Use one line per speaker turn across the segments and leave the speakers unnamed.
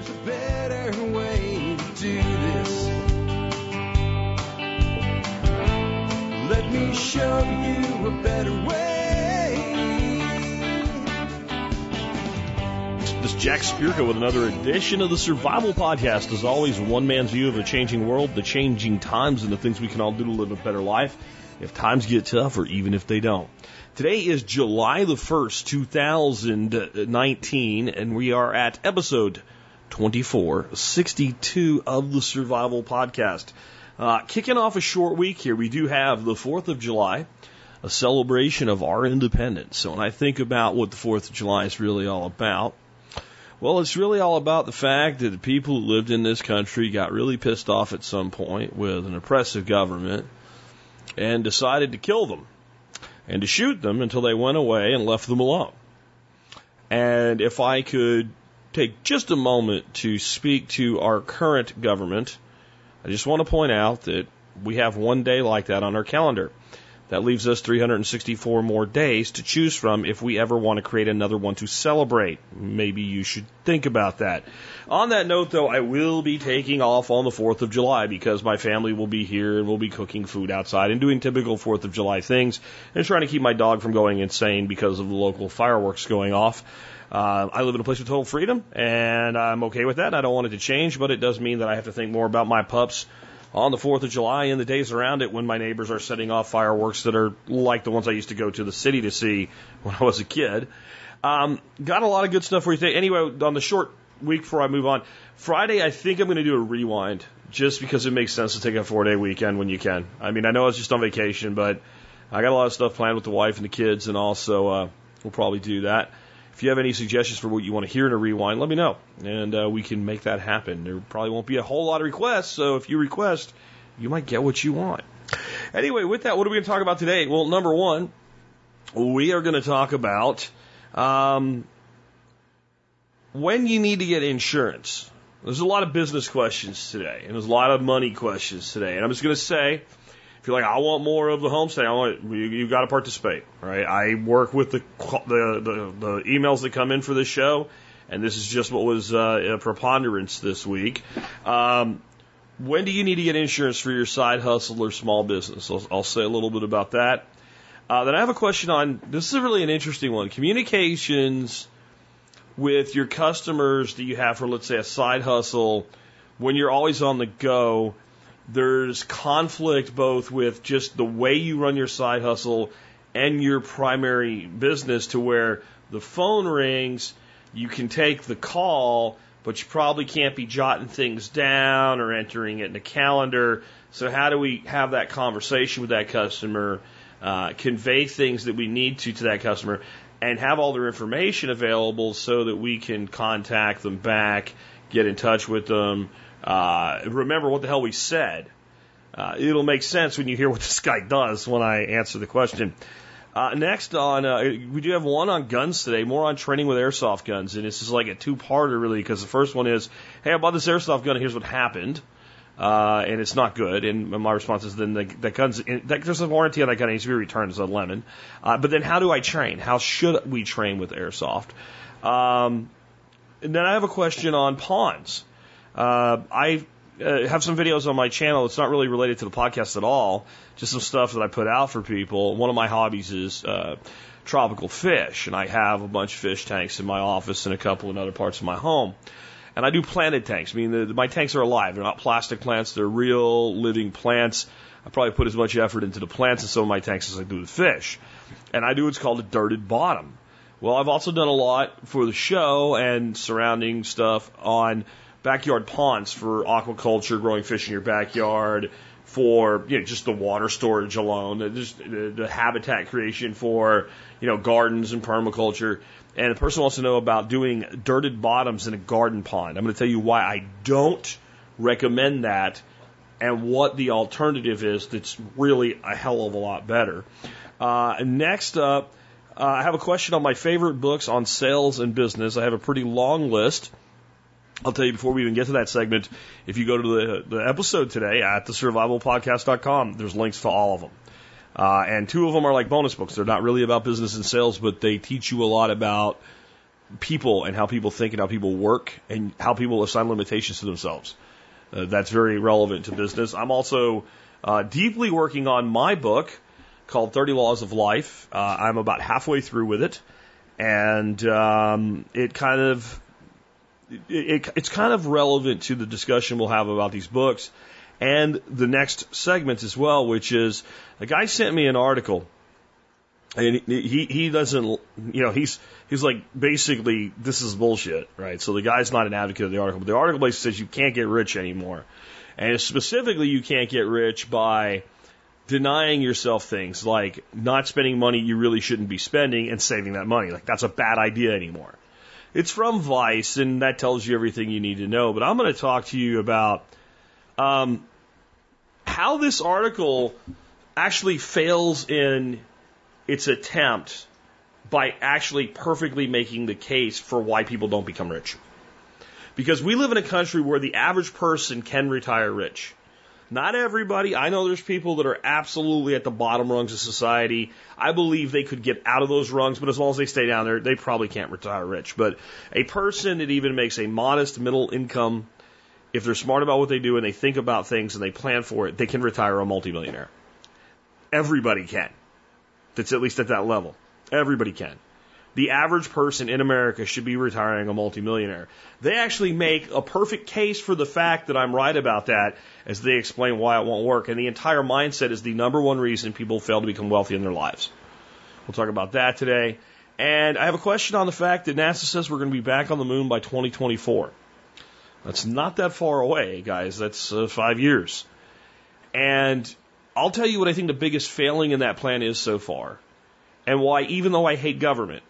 there's a better way to do this. Let me show you a better way.
This is Jack Spirko with another edition of the Survival Podcast. As always, one man's view of a changing world, the changing times, and the things we can all do to live a better life if times get tough or even if they don't. Today is July the 1st, 2019, and we are at episode 2462 of the Survival Podcast. Uh, kicking off a short week here, we do have the 4th of July, a celebration of our independence. So when I think about what the 4th of July is really all about, well, it's really all about the fact that the people who lived in this country got really pissed off at some point with an oppressive government and decided to kill them and to shoot them until they went away and left them alone. And if I could take just a moment to speak to our current government, I just want to point out that we have one day like that on our calendar. That leaves us 364 more days to choose from if we ever want to create another one to celebrate. Maybe you should think about that. On that note, though, I will be taking off on the 4th of July because my family will be here and we'll be cooking food outside and doing typical 4th of July things and trying to keep my dog from going insane because of the local fireworks going off. Uh, I live in a place with total freedom, and I'm okay with that. I don't want it to change, but it does mean that I have to think more about my pups on the 4th of July and the days around it when my neighbors are setting off fireworks that are like the ones I used to go to the city to see when I was a kid. Um, got a lot of good stuff for you today. Anyway, on the short week before I move on, Friday I think I'm going to do a rewind just because it makes sense to take a four day weekend when you can. I mean, I know it's just on vacation, but I got a lot of stuff planned with the wife and the kids, and also uh, we'll probably do that. If you have any suggestions for what you want to hear in a rewind, let me know, and uh, we can make that happen. There probably won't be a whole lot of requests, so if you request, you might get what you want. Anyway, with that, what are we going to talk about today? Well, number one, we are going to talk about um, when you need to get insurance. There's a lot of business questions today, and there's a lot of money questions today. And I'm just going to say, if you're like, I want more of the homestay, I want you, you got to participate, right? I work with the, the, the the emails that come in for this show, and this is just what was uh, a preponderance this week. Um, when do you need to get insurance for your side hustle or small business? I'll, I'll say a little bit about that. Uh, then I have a question on this is really an interesting one communications with your customers that you have for, let's say, a side hustle when you're always on the go there's conflict both with just the way you run your side hustle and your primary business to where the phone rings, you can take the call, but you probably can't be jotting things down or entering it in a calendar. So how do we have that conversation with that customer, uh, convey things that we need to to that customer, and have all their information available so that we can contact them back, get in touch with them, uh, remember what the hell we said. Uh, it'll make sense when you hear what this guy does when I answer the question. Uh, next on, uh, we do have one on guns today, more on training with airsoft guns, and this is like a two-parter really, because the first one is, hey, I bought this airsoft gun, here's what happened, uh, and it's not good. And my response is, then the, that gun's, that, there's a warranty on that gun, it needs to be returned as a lemon. Uh, but then how do I train? How should we train with airsoft? Um, and then I have a question on pawns. Uh, I uh, have some videos on my channel. It's not really related to the podcast at all. Just some stuff that I put out for people. One of my hobbies is uh, tropical fish, and I have a bunch of fish tanks in my office and a couple in other parts of my home. And I do planted tanks. I mean, the, my tanks are alive. They're not plastic plants. They're real living plants. I probably put as much effort into the plants in some of my tanks as I do the fish. And I do what's called a dirted bottom. Well, I've also done a lot for the show and surrounding stuff on backyard ponds for aquaculture, growing fish in your backyard, for you know just the water storage alone, just the, the habitat creation for you know gardens and permaculture. And the person wants to know about doing dirted bottoms in a garden pond. I'm going to tell you why I don't recommend that and what the alternative is that's really a hell of a lot better. Uh, next up, uh, I have a question on my favorite books on sales and business. I have a pretty long list. I'll tell you before we even get to that segment, if you go to the, the episode today at thesurvivalpodcast.com, there's links to all of them. Uh, and two of them are like bonus books. They're not really about business and sales, but they teach you a lot about people and how people think and how people work and how people assign limitations to themselves. Uh, that's very relevant to business. I'm also uh, deeply working on my book called 30 Laws of Life. Uh, I'm about halfway through with it, and um, it kind of it, it, it's kind of relevant to the discussion we'll have about these books and the next segment as well, which is a guy sent me an article and he he doesn't you know he's he's like basically this is bullshit right? So the guy's not an advocate of the article but the article basically says you can't get rich anymore. And specifically you can't get rich by denying yourself things like not spending money you really shouldn't be spending and saving that money. Like that's a bad idea anymore it's from vice and that tells you everything you need to know but i'm going to talk to you about um, how this article actually fails in its attempt by actually perfectly making the case for why people don't become rich. Because we live in a country where the average person can retire rich. Not everybody. I know there's people that are absolutely at the bottom rungs of society. I believe they could get out of those rungs, but as long as they stay down there, they probably can't retire rich. But a person that even makes a modest middle income, if they're smart about what they do and they think about things and they plan for it, they can retire a multimillionaire. Everybody can that's at least at that level. Everybody can. The average person in America should be retiring a multimillionaire. They actually make a perfect case for the fact that I'm right about that as they explain why it won't work. And the entire mindset is the number one reason people fail to become wealthy in their lives. We'll talk about that today. And I have a question on the fact that NASA says we're going to be back on the moon by 2024. That's not that far away, guys. That's uh, five years. And I'll tell you what I think the biggest failing in that plan is so far, and why, even though I hate government,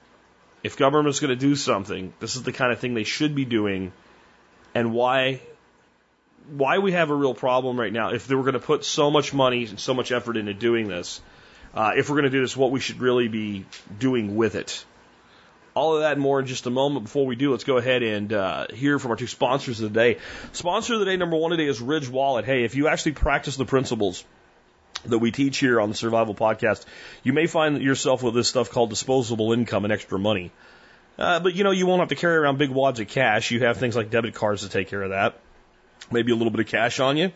if government's going to do something, this is the kind of thing they should be doing, and why why we have a real problem right now. If they were going to put so much money and so much effort into doing this, uh, if we're going to do this, what we should really be doing with it. All of that and more in just a moment. Before we do, let's go ahead and uh, hear from our two sponsors of the day. Sponsor of the day number one today is Ridge Wallet. Hey, if you actually practice the principles that we teach here on the Survival Podcast, you may find yourself with this stuff called disposable income and extra money. Uh, but you know, you won't have to carry around big wads of cash. You have things like debit cards to take care of that. Maybe a little bit of cash on you.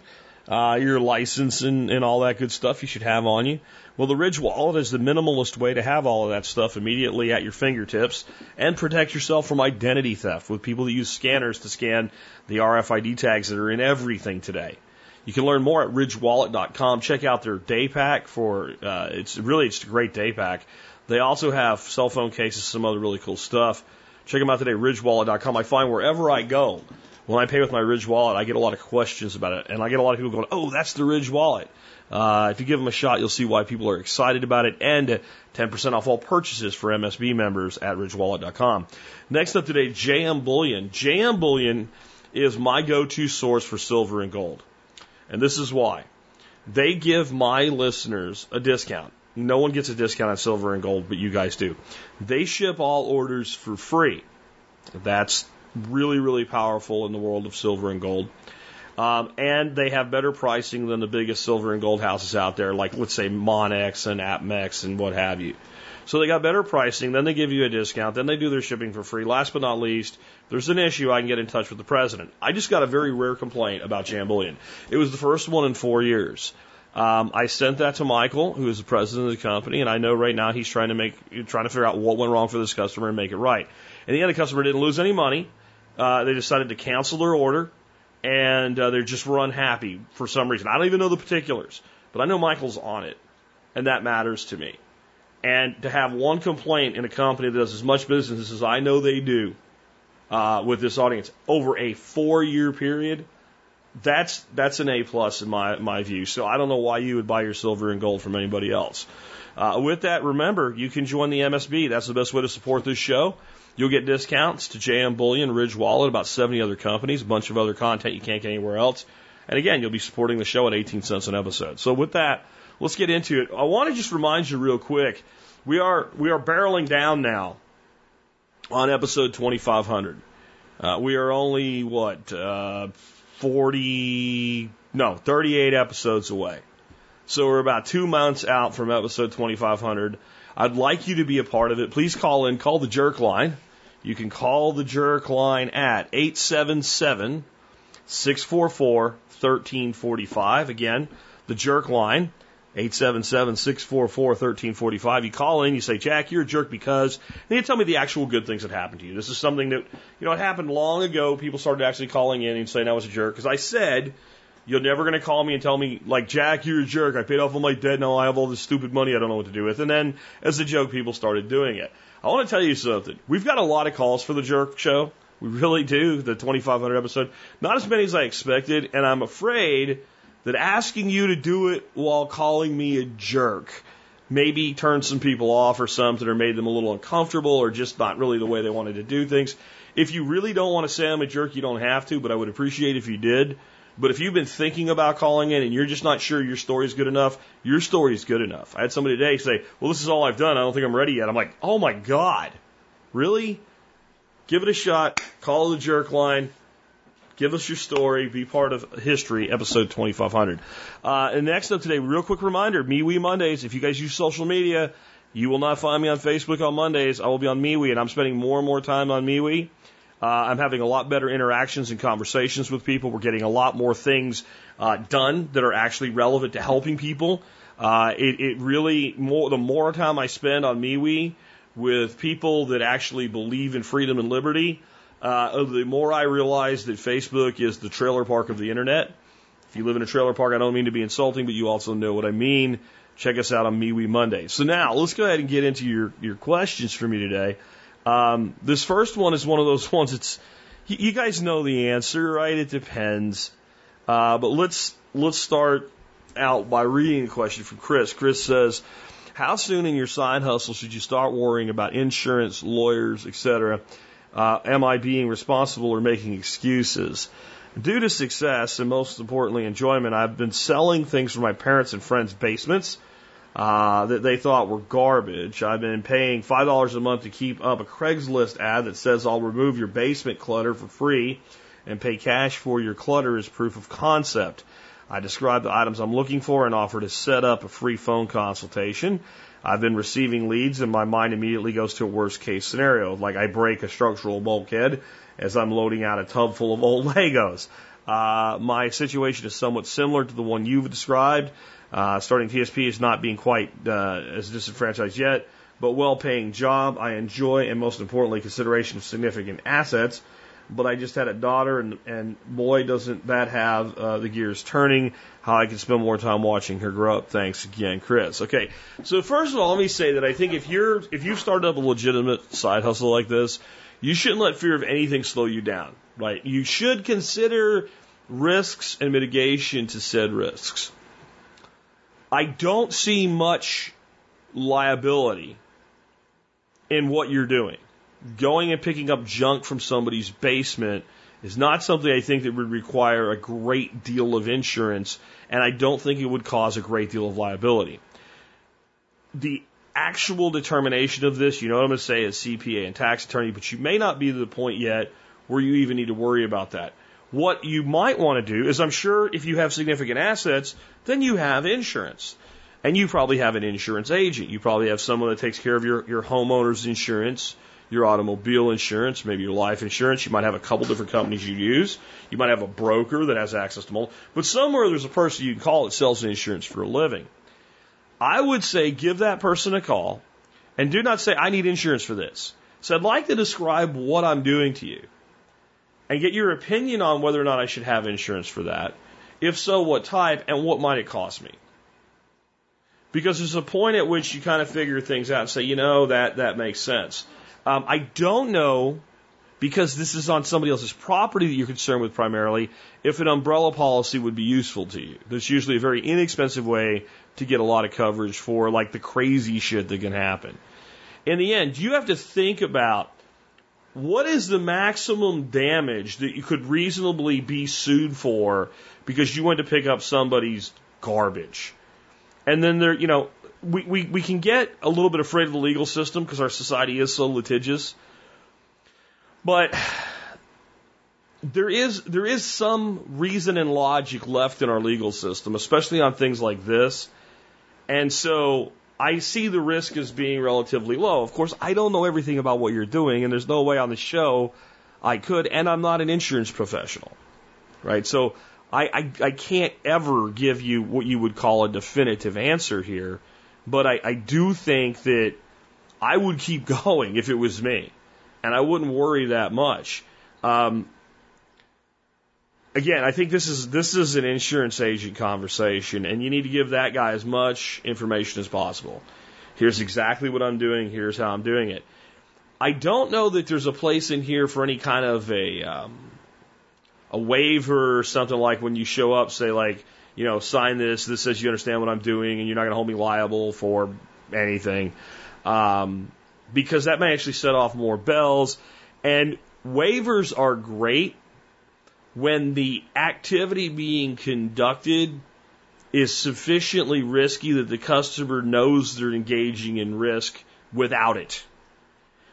Uh, your license and, and all that good stuff you should have on you. Well, the Ridge Wallet is the minimalist way to have all of that stuff immediately at your fingertips and protect yourself from identity theft with people that use scanners to scan the RFID tags that are in everything today. You can learn more at ridgewallet.com. Check out their day pack for uh, it's really it's a great day pack. They also have cell phone cases, some other really cool stuff. Check them out today, ridgewallet.com. I find wherever I go, when I pay with my Ridge Wallet, I get a lot of questions about it, and I get a lot of people going, "Oh, that's the Ridge Wallet." Uh, if you give them a shot, you'll see why people are excited about it, and 10% off all purchases for MSB members at ridgewallet.com. Next up today, JM Bullion. JM Bullion is my go-to source for silver and gold. And this is why. They give my listeners a discount. No one gets a discount on silver and gold, but you guys do. They ship all orders for free. That's really, really powerful in the world of silver and gold. Um, and they have better pricing than the biggest silver and gold houses out there, like let's say Monex and APMEX and what have you. So they got better pricing, then they give you a discount, then they do their shipping for free. Last but not least, if there's an issue, I can get in touch with the president. I just got a very rare complaint about JM Bullion. It was the first one in four years. Um, I sent that to Michael, who is the president of the company, and I know right now he's trying to make, trying to figure out what went wrong for this customer and make it right. And the other customer didn't lose any money. Uh, they decided to cancel their order, and uh, they just were unhappy for some reason. I don't even know the particulars, but I know Michael's on it, and that matters to me. And to have one complaint in a company that does as much business as I know they do uh, with this audience over a four year period, that's that's an A plus in my my view. So I don't know why you would buy your silver and gold from anybody else. Uh, with that, remember you can join the MSB. That's the best way to support this show. You'll get discounts to JM Bullion, Ridge Wallet, about 70 other companies, a bunch of other content you can't get anywhere else. And again, you'll be supporting the show at 18 cents an episode. So with that, let's get into it. I want to just remind you real quick. We are we are barreling down now on episode 2500. Uh, we are only what uh, 40 no 38 episodes away. So we're about two months out from episode 2500. I'd like you to be a part of it. Please call in, call the jerk line. you can call the jerk line at 877 644 1345. Again, the jerk line, 877 644 1345. You call in, you say, Jack, you're a jerk because, and you tell me the actual good things that happened to you. This is something that, you know, it happened long ago. People started actually calling in and saying I was a jerk because I said, you're never going to call me and tell me, like, Jack, you're a jerk. I paid off all my debt. Now I have all this stupid money I don't know what to do with. And then, as a joke, people started doing it. I want to tell you something. We've got a lot of calls for the jerk show. We really do, the 2500 episode. Not as many as I expected, and I'm afraid that asking you to do it while calling me a jerk maybe turned some people off or something or made them a little uncomfortable or just not really the way they wanted to do things. If you really don't want to say I'm a jerk, you don't have to, but I would appreciate if you did. But if you've been thinking about calling in and you're just not sure your story is good enough, your story is good enough. I had somebody today say, Well, this is all I've done. I don't think I'm ready yet. I'm like, Oh my God. Really? Give it a shot. Call the jerk line. Give us your story. Be part of history, episode 2500. Uh, and next up today, real quick reminder MeWe Mondays. If you guys use social media, you will not find me on Facebook on Mondays. I will be on MeWe, and I'm spending more and more time on MeWe. Uh, I'm having a lot better interactions and conversations with people. We're getting a lot more things uh, done that are actually relevant to helping people. Uh, it, it really more the more time I spend on MeWe with people that actually believe in freedom and liberty, uh, the more I realize that Facebook is the trailer park of the internet. If you live in a trailer park, I don't mean to be insulting, but you also know what I mean. Check us out on MeWe Monday. So now let's go ahead and get into your, your questions for me today. Um, this first one is one of those ones. It's you guys know the answer, right? It depends. Uh, but let's let's start out by reading a question from Chris. Chris says, "How soon in your side hustle should you start worrying about insurance, lawyers, etc.? Uh, am I being responsible or making excuses?" Due to success and most importantly enjoyment, I've been selling things from my parents' and friends' basements uh, that they thought were garbage. I've been paying five dollars a month to keep up a Craigslist ad that says I'll remove your basement clutter for free and pay cash for your clutter as proof of concept. I describe the items I'm looking for and offer to set up a free phone consultation. I've been receiving leads and my mind immediately goes to a worst case scenario, like I break a structural bulkhead as I'm loading out a tub full of old Legos. Uh, my situation is somewhat similar to the one you've described. Uh, starting TSP is not being quite uh, as disenfranchised yet, but well-paying job. I enjoy, and most importantly, consideration of significant assets. But I just had a daughter, and, and boy, doesn't that have uh, the gears turning. How I can spend more time watching her grow up. Thanks again, Chris. Okay, so first of all, let me say that I think if you're if you've started up a legitimate side hustle like this, you shouldn't let fear of anything slow you down. Right? You should consider risks and mitigation to said risks. I don't see much liability in what you're doing. Going and picking up junk from somebody's basement is not something I think that would require a great deal of insurance, and I don't think it would cause a great deal of liability. The actual determination of this, you know what I'm going to say, as CPA and tax attorney, but you may not be to the point yet where you even need to worry about that. What you might want to do is, I'm sure if you have significant assets, then you have insurance. And you probably have an insurance agent. You probably have someone that takes care of your, your homeowner's insurance, your automobile insurance, maybe your life insurance. You might have a couple different companies you use. You might have a broker that has access to multiple. But somewhere there's a person you can call that sells insurance for a living. I would say give that person a call and do not say, I need insurance for this. So I'd like to describe what I'm doing to you and get your opinion on whether or not I should have insurance for that. If so, what type and what might it cost me? Because there's a point at which you kind of figure things out and say, you know, that, that makes sense. Um, I don't know, because this is on somebody else's property that you're concerned with primarily, if an umbrella policy would be useful to you. That's usually a very inexpensive way to get a lot of coverage for like the crazy shit that can happen. In the end, you have to think about what is the maximum damage that you could reasonably be sued for because you went to pick up somebody's garbage? And then there, you know, we, we, can get a little bit afraid of the legal system because our society is so litigious. But there is there is some reason and logic left in our legal system, especially on things like this. And so I see the risk as being relatively low. Of course, I don't know everything about what you're doing, and there's no way on the show I could, and I'm not an insurance professional, right? So I, I, I can't ever give you what you would call a definitive answer here, but I, I do think that I would keep going if it was me, and I wouldn't worry that much. Um, again, I think this is this is an insurance agent conversation, and you need to give that guy as much information as possible. Here's exactly what I'm doing. Here's how I'm doing it. I don't know that there's a place in here for any kind of a um, a waiver or something like when you show up, say like, you know, sign this. This says you understand what I'm doing, and you're not going to hold me liable for anything, um, because that may actually set off more bells. And waivers are great when the activity being conducted is sufficiently risky that the customer knows they're engaging in risk without it.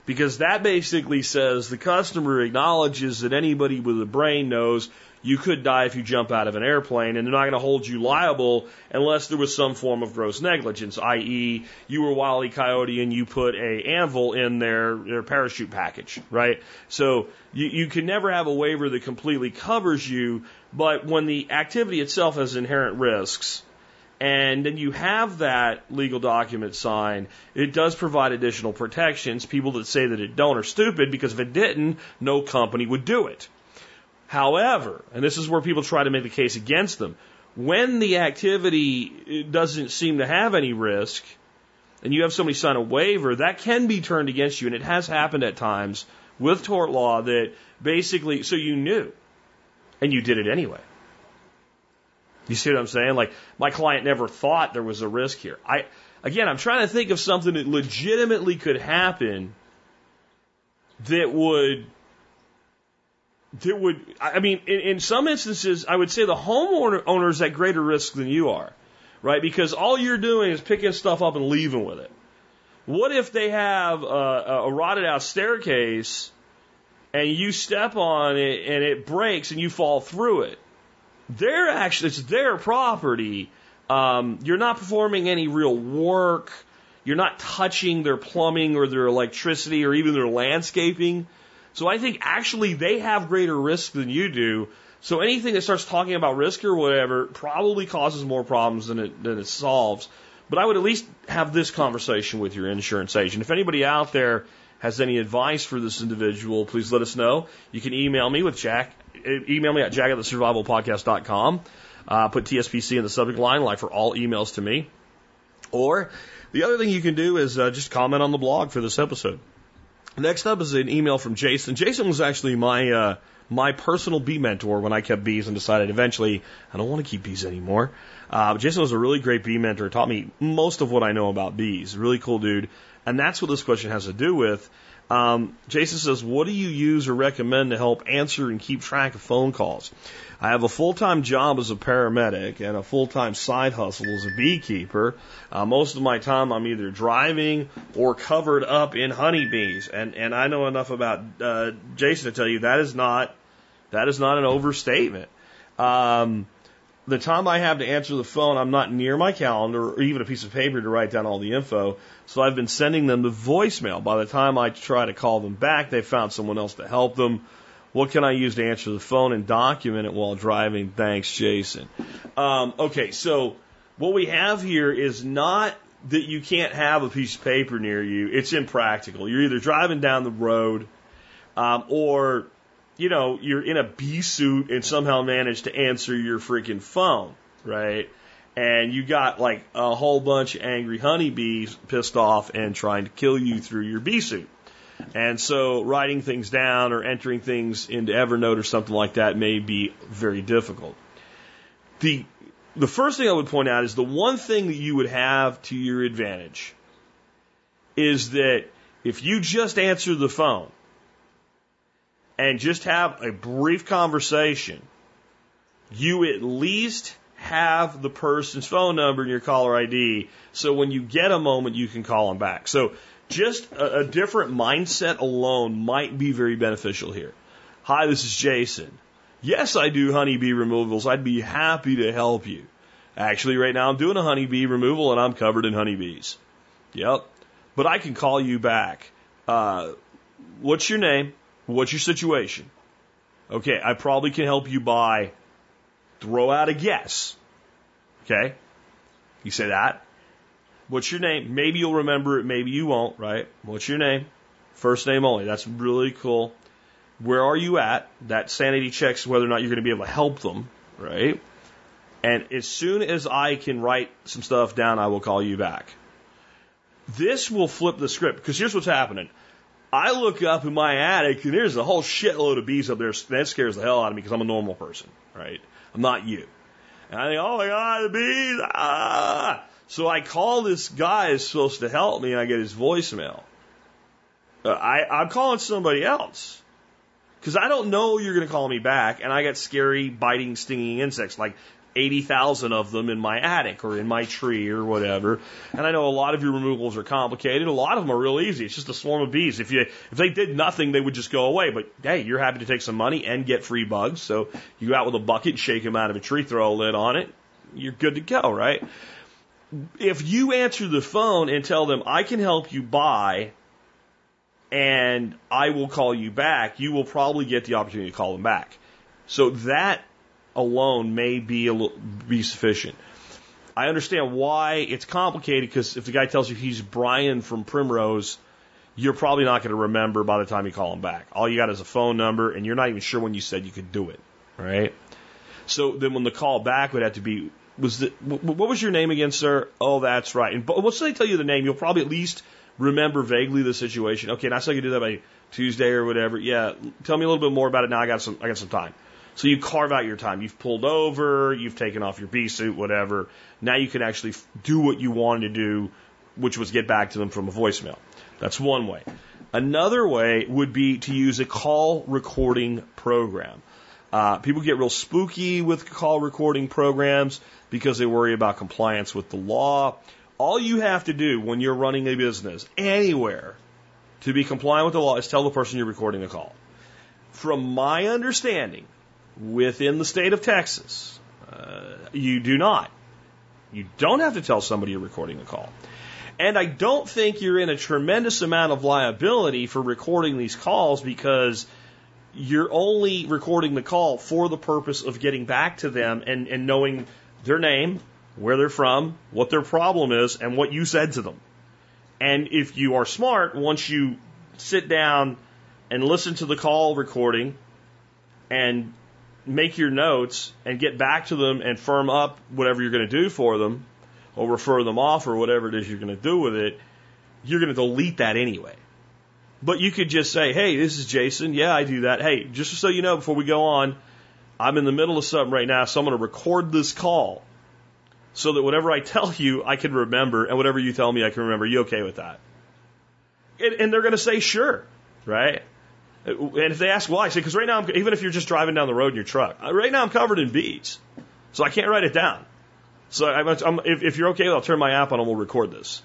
Because that basically says the customer acknowledges that anybody with a brain knows you could die if you jump out of an airplane, and they're not going to hold you liable unless there was some form of gross negligence, i.e., you were E. Coyote and you put a anvil in their, their parachute package, right? So you, you can never have a waiver that completely covers you, but when the activity itself has inherent risks, and then you have that legal document signed, it does provide additional protections. People that say that it don't are stupid because if it didn't, no company would do it. However, and this is where people try to make the case against them, when the activity uh, doesn't seem to have any risk, and you have somebody sign a waiver, that can be turned against you, and it has happened at times with tort law that basically, so you knew, and you did it anyway. You see what I'm saying? Like, my client never thought there was a risk here. I, again, I'm trying to think of something that legitimately could happen that would that would, I mean, in, in some instances, I would say the homeowner owner is at greater risk than you are, right? Because all you're doing is picking stuff up and leaving with it. What if they have a, a rotted out staircase and you step on it and it breaks and you fall through it? They're actually, it's their property. Um, you're not performing any real work. You're not touching their plumbing or their electricity or even their landscaping. So I think actually they have greater risk than you do. So anything that starts talking about risk or whatever probably causes more problems than it, than it solves. But I would at least have this conversation with your insurance agent. If anybody out there has any advice for this individual, please let us know. You can email me with Jack. Email me at jack at the survivalpodcast.com. Uh, put TSPC in the subject line, like for all emails to me. Or the other thing you can do is uh, just comment on the blog for this episode. Next up is an email from Jason. Jason was actually my uh, my personal bee mentor when I kept bees and decided eventually I don't want to keep bees anymore. Uh, Jason was a really great bee mentor. Taught me most of what I know about bees. Really cool dude. And that's what this question has to do with. Um, Jason says, "What do you use or recommend to help answer and keep track of phone calls?" I have a full time job as a paramedic and a full time side hustle as a beekeeper. Uh, most of my time I'm either driving or covered up in honeybees. And, and I know enough about uh, Jason to tell you that is not that is not an overstatement. Um, the time I have to answer the phone, I'm not near my calendar or even a piece of paper to write down all the info. So I've been sending them the voicemail. By the time I try to call them back, they've found someone else to help them what can I use to answer the phone and document it while driving? Thanks, Jason. Um, okay, so what we have here is not that you can't have a piece of paper near you. It's impractical. You're either driving down the road, um, or you know you're in a bee suit and somehow manage to answer your freaking phone, right? And you got like a whole bunch of angry honeybees pissed off and trying to kill you through your bee suit. And so writing things down or entering things into Evernote or something like that may be very difficult. The the first thing I would point out is the one thing that you would have to your advantage is that if you just answer the phone and just have a brief conversation, you at least have the person's phone number and your caller ID. So when you get a moment, you can call them back. So just a, a different mindset alone might be very beneficial here. Hi, this is Jason. Yes, I do honeybee removals. I'd be happy to help you. Actually, right now I'm doing a honeybee removal and I'm covered in honeybees. Yep. But I can call you back. Uh, what's your name? What's your situation? Okay, I probably can help you by throw out a guess. Okay? You say that. What's your name? Maybe you'll remember it, maybe you won't, right? What's your name? First name only. That's really cool. Where are you at? That sanity checks whether or not you're going to be able to help them, right? And as soon as I can write some stuff down, I will call you back. This will flip the script because here's what's happening. I look up in my attic and there's a whole shitload of bees up there. That scares the hell out of me because I'm a normal person, right? I'm not you. And I think, oh my God, the bees, ah! So I call this guy who's supposed to help me and I get his voicemail. Uh, I, I'm calling somebody else. Because I don't know you're going to call me back, and I got scary, biting, stinging insects, like 80,000 of them in my attic or in my tree or whatever. And I know a lot of your removals are complicated. A lot of them are real easy. It's just a swarm of bees. If you if they did nothing, they would just go away. But hey, you're happy to take some money and get free bugs. So you go out with a bucket, shake them out of a tree, throw a lid on it. You're good to go, right? If you answer the phone and tell them I can help you buy and I will call you back, you will probably get the opportunity to call them back. So that alone may be a be sufficient. I understand why it's complicated because if the guy tells you he's Brian from Primrose, you're probably not going to remember by the time you call him back. All you got is a phone number, and you're not even sure when you said you could do it, right? So then when the call back would have to be was the what was your name again, sir? Oh, that's right. And once they tell you the name, you'll probably at least remember vaguely the situation. Okay, so I can do that by Tuesday or whatever. Yeah, tell me a little bit more about it. Now I got some I got some time. So you carve out your time. You've pulled over, you've taken off your bee suit, whatever. Now you can actually do what you wanted to do, which was get back to them from a voicemail. That's one way. Another way would be to use a call recording program. Uh, people get real spooky with call recording programs because they worry about compliance with the law. All you have to do when you're running a business anywhere to be compliant with the law is tell the person you're recording the call. From my understanding, within the state of Texas. Uh, you do not. You don't have to tell somebody you're recording a call. And I don't think you're in a tremendous amount of liability for recording these calls because you're only recording the call for the purpose of getting back to them and, and knowing their name, where they're from, what their problem is, and what you said to them. And if you are smart, once you sit down and listen to the call recording and make your notes and get back to them and firm up whatever you're going to do for them or refer them off or whatever it is you're going to do with it, you're going to delete that anyway. But you could just say, hey, this is Jason. Yeah, I do that. Hey, just so you know, before we go on, I'm in the middle of something right now, so I'm going to record this call so that whatever I tell you, I can remember, and whatever you tell me, I can remember. You okay with that? And, and they're going to say, sure, right? And if they ask why, I say, because right now, I'm, even if you're just driving down the road in your truck, uh, right now I'm covered in beads. So I can't write it down. So I'm, I'm, if, if, you're okay, I'll turn my app on and we'll record this.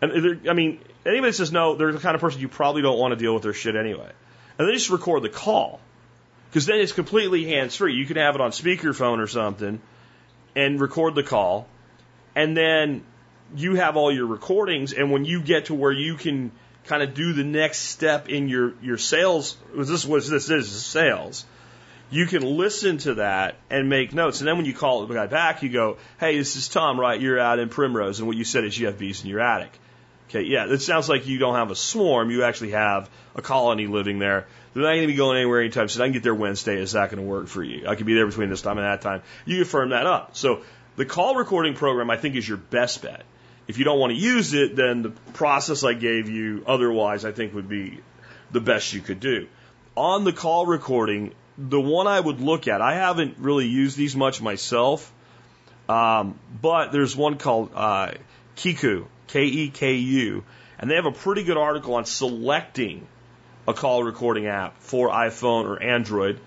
And I mean, anybody says no, they're the kind of person you probably don't want to deal with their shit anyway. And they just record the call. Because then it's completely hands free. You can have it on speakerphone or something and record the call. And then you have all your recordings. And when you get to where you can kind of do the next step in your, your sales. Was this what this is? Sales. You can listen to that and make notes. And then when you call the guy back, you go, Hey, this is Tom, right? You're out in Primrose. And what you said is you have bees in your attic. Okay. Yeah. It sounds like you don't have a swarm. You actually have a colony living there. They're not going to be going anywhere anytime soon. I can get there Wednesday. Is that going to work for you? I could be there between this time and that time. You can firm that up. So the call recording program, I think, is your best bet. If you don't want to use it, then the process I gave you otherwise, I think would be the best you could do. On the call recording, the one I would look at, I haven't really used these much myself, um, but there's one called uh, Keku, K E K U, and they have a pretty good article on selecting a call recording app for iPhone or Android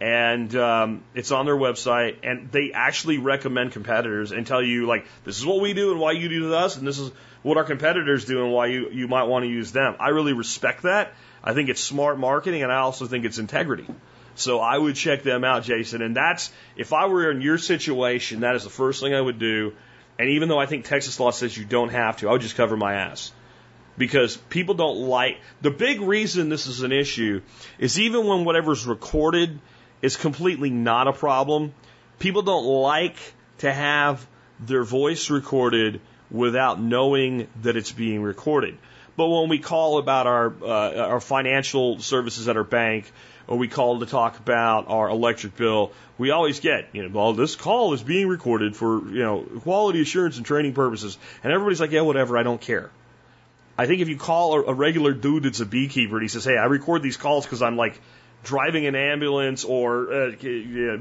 and um, it's on their website and they actually recommend competitors and tell you like this is what we do and why you do us and this is what our competitors do and why you, you might want to use them. I really respect that. I think it's smart marketing and i also think it's integrity. So i would check them out jason. And that's if i were in your situation that is the first thing i would do. And even though I think Texas law says you don't have to, I would just cover my ass. Because people don't like, the big reason this is an issue is even when whatever's recorded is completely not a problem, people don't like to have their voice recorded without knowing that it's being recorded. But when we call about our uh, our financial services at our bank, or we call to talk about our electric bill, we always get, you know, well, this call is being recorded for, you know, quality assurance and training purposes. And everybody's like, yeah, whatever, I don't care. I think if you call a, regular dude that's a beekeeper and he says, hey, I record these calls because I'm like driving an ambulance or uh,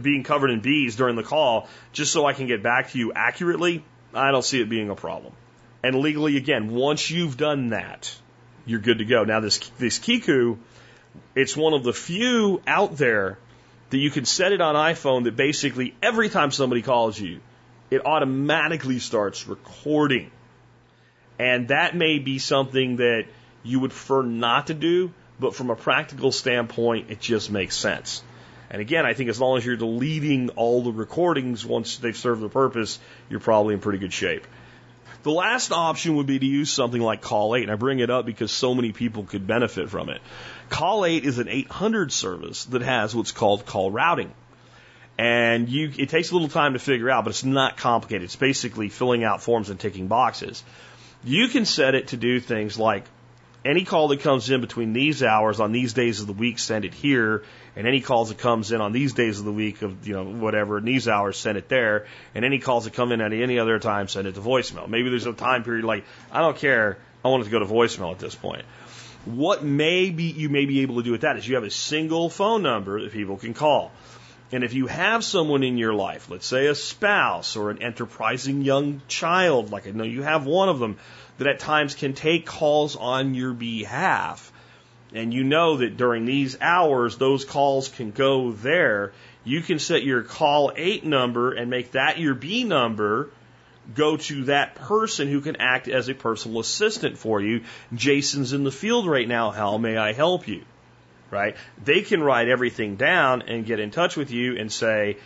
being covered in bees during the call just so I can get back to you accurately, I don't see it being a problem. And legally, again, once you've done that, you're good to go. Now, this, this Keku, it's one of the few out there that you can set it on iPhone that basically every time somebody calls you, it automatically starts recording. And that may be something that you would prefer not to do, but from a practical standpoint, it just makes sense. And again, I think as long as you're deleting all the recordings once they've served their purpose, you're probably in pretty good shape. The last option would be to use something like Kall8, and I bring it up because so many people could benefit from it. Kall8 is an 800 service that has what's called call routing. And you, it takes a little time to figure out, but it's not complicated. It's basically filling out forms and ticking boxes. You can set it to do things like any call that comes in between these hours on these days of the week, send it here. And any calls that comes in on these days of the week of, you know, whatever, in these hours, send it there. And any calls that come in at any other time, send it to voicemail. Maybe there's a time period like, I don't care. I want it to go to voicemail at this point. What may be, you may be able to do with that is you have a single phone number that people can call. And if you have someone in your life, let's say a spouse or an enterprising young child, like I know you have one of them, that at times can take calls on your behalf, and you know that during these hours those calls can go there, you can set your Kall8 number and make that your B number go to that person who can act as a personal assistant for you. Jason's in the field right now. How may I help you? Right? They can write everything down and get in touch with you and say,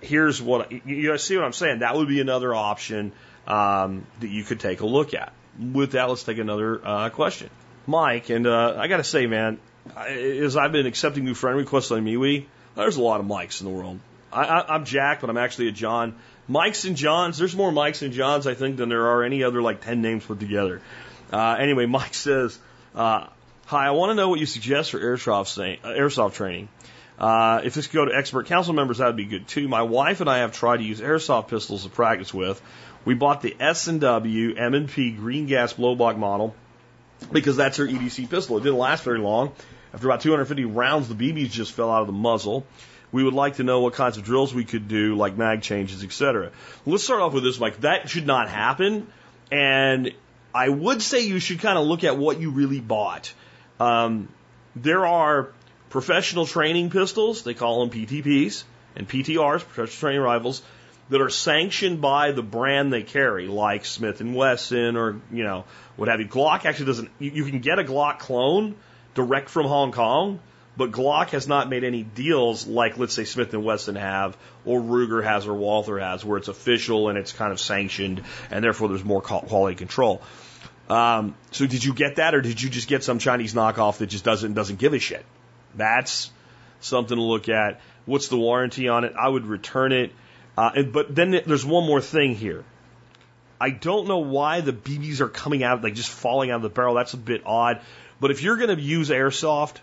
here's what you see what I'm saying. That would be another option um, that you could take a look at with that, let's take another uh, question. Mike, and uh, I got to say, man, as I've been accepting new friend requests on MeWe, there's a lot of Mikes in the world. I, I, I'm Jack, but I'm actually a John. Mikes and Johns, there's more Mikes and Johns, I think, than there are any other like 10 names put together. Uh, anyway, Mike says, uh, Hi, I want to know what you suggest for airsoft, uh, airsoft training. Uh, if this could go to expert council members, that would be good too. My wife and I have tried to use airsoft pistols to practice with. We bought the S&W M&P green gas blowback model because that's her EDC pistol. It didn't last very long. After about 250 rounds, the BBs just fell out of the muzzle. We would like to know what kinds of drills we could do, like mag changes, etc. Let's start off with this, Mike. That should not happen. And I would say you should kind of look at what you really bought. Um, there are professional training pistols, they call them PTPs, and PTRs, professional training rifles, that are sanctioned by the brand they carry, like Smith and Wesson or you know what have you. Glock actually doesn't. You, you can get a Glock clone direct from Hong Kong, but Glock has not made any deals like let's say Smith and Wesson have, or Ruger has, or Walther has, where it's official and it's kind of sanctioned, and therefore there's more quality control. Um, so did you get that, or did you just get some Chinese knockoff that just doesn't doesn't give a shit? That's something to look at. What's the warranty on it? I would return it. Uh, and, but then there's one more thing here. I don't know why the BBs are coming out, like just falling out of the barrel. That's a bit odd. But if you're going to use airsoft,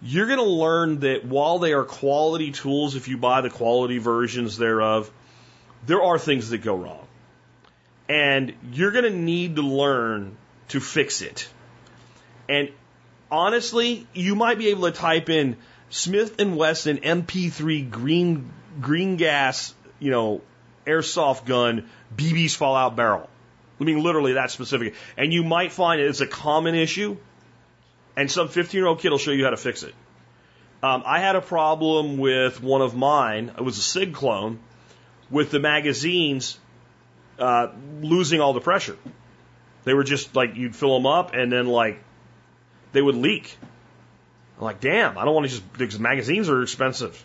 you're going to learn that while they are quality tools, if you buy the quality versions thereof, there are things that go wrong. And you're going to need to learn to fix it. And honestly, you might be able to type in Smith and Wesson MP3 green green gas you know, airsoft gun, BBs fall out barrel. I mean, literally that specific. And you might find it's a common issue, and some 15 year old kid will show you how to fix it. Um, I had a problem with one of mine. It was a SIG clone with the magazines uh, losing all the pressure. They were just like you'd fill them up and then like they would leak. I'm like, damn, I don't want to just because magazines are expensive.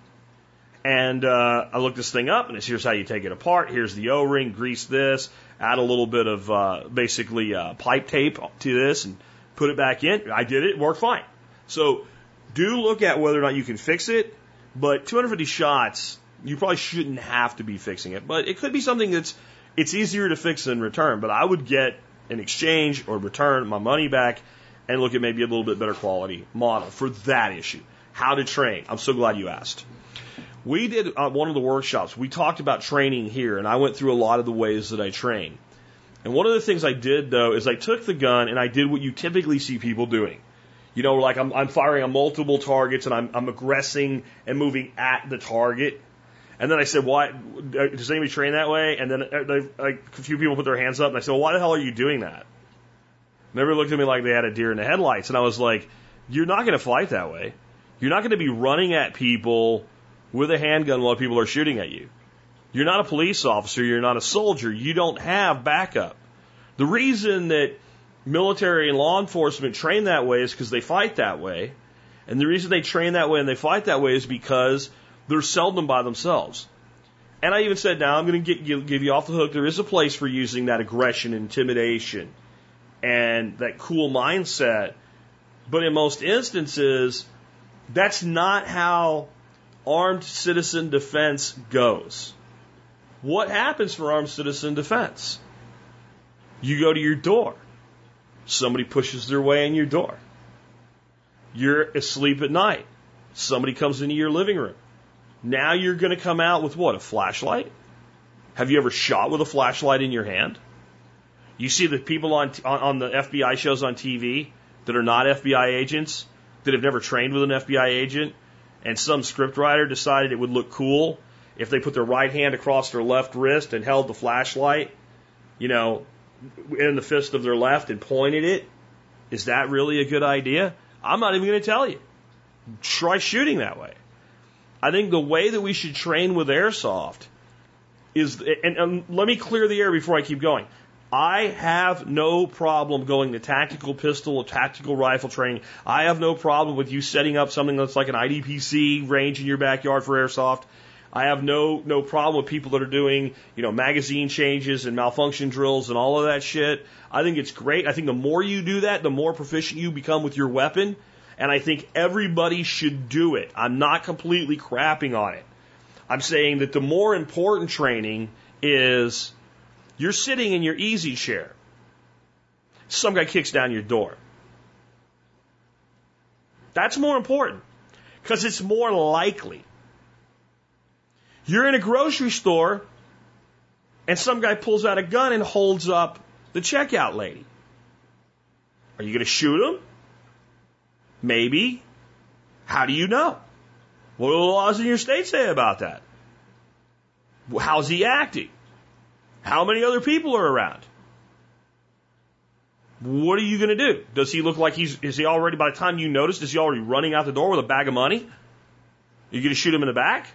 And uh, I looked this thing up, and it's here's how you take it apart. Here's the O-ring, grease this, add a little bit of uh, basically uh, pipe tape to this and put it back in. I did it, it worked fine. So do look at whether or not you can fix it, but 250 shots, you probably shouldn't have to be fixing it. But it could be something that's it's easier to fix than return. But I would get an exchange or return my money back and look at maybe a little bit better quality model for that issue. How to train. I'm so glad you asked. We did uh, one of the workshops. We talked about training here, and I went through a lot of the ways that I train. And one of the things I did though is I took the gun and I did what you typically see people doing. You know, like I'm, I'm firing on multiple targets and I'm, I'm aggressing and moving at the target. And then I said, why, does anybody train that way? And then uh, like, a few people put their hands up and I said, well, why the hell are you doing that? And everybody looked at me like they had a deer in the headlights. And I was like, you're not going to fight that way. You're not going to be running at people with a handgun while people are shooting at you. You're not a police officer. You're not a soldier. You don't have backup. The reason that military and law enforcement train that way is because they fight that way. And the reason they train that way and they fight that way is because they're seldom by themselves. And I even said, now I'm going to give you off the hook. There is a place for using that aggression, intimidation, and that cool mindset. But in most instances, that's not how armed citizen defense goes. What happens for armed citizen defense? You go to your door. Somebody pushes their way in your door. You're asleep at night. Somebody comes into your living room. Now you're going to come out with what? A flashlight? Have you ever shot with a flashlight in your hand? You see the people on, on, on the FBI shows on TV that are not FBI agents, that have never trained with an FBI agent, and some scriptwriter decided it would look cool if they put their right hand across their left wrist and held the flashlight, you know, in the fist of their left and pointed it. Is that really a good idea? I'm not even going to tell you. Try shooting that way. I think the way that we should train with airsoft is, and, and let me clear the air before I keep going. I have no problem going to tactical pistol or tactical rifle training. I have no problem with you setting up something that's like an IDPC range in your backyard for airsoft. I have no no problem with people that are doing, you know, magazine changes and malfunction drills and all of that shit. I think it's great. I think the more you do that, the more proficient you become with your weapon and I think everybody should do it. I'm not completely crapping on it. I'm saying that the more important training is you're sitting in your easy chair. Some guy kicks down your door. That's more important because it's more likely. You're in a grocery store and some guy pulls out a gun and holds up the checkout lady. Are you going to shoot him? Maybe. How do you know? What do the laws in your state say about that? How's he acting? How many other people are around? What are you going to do? Does he look like he's, is he already, by the time you notice, is he already running out the door with a bag of money? Are you going to shoot him in the back?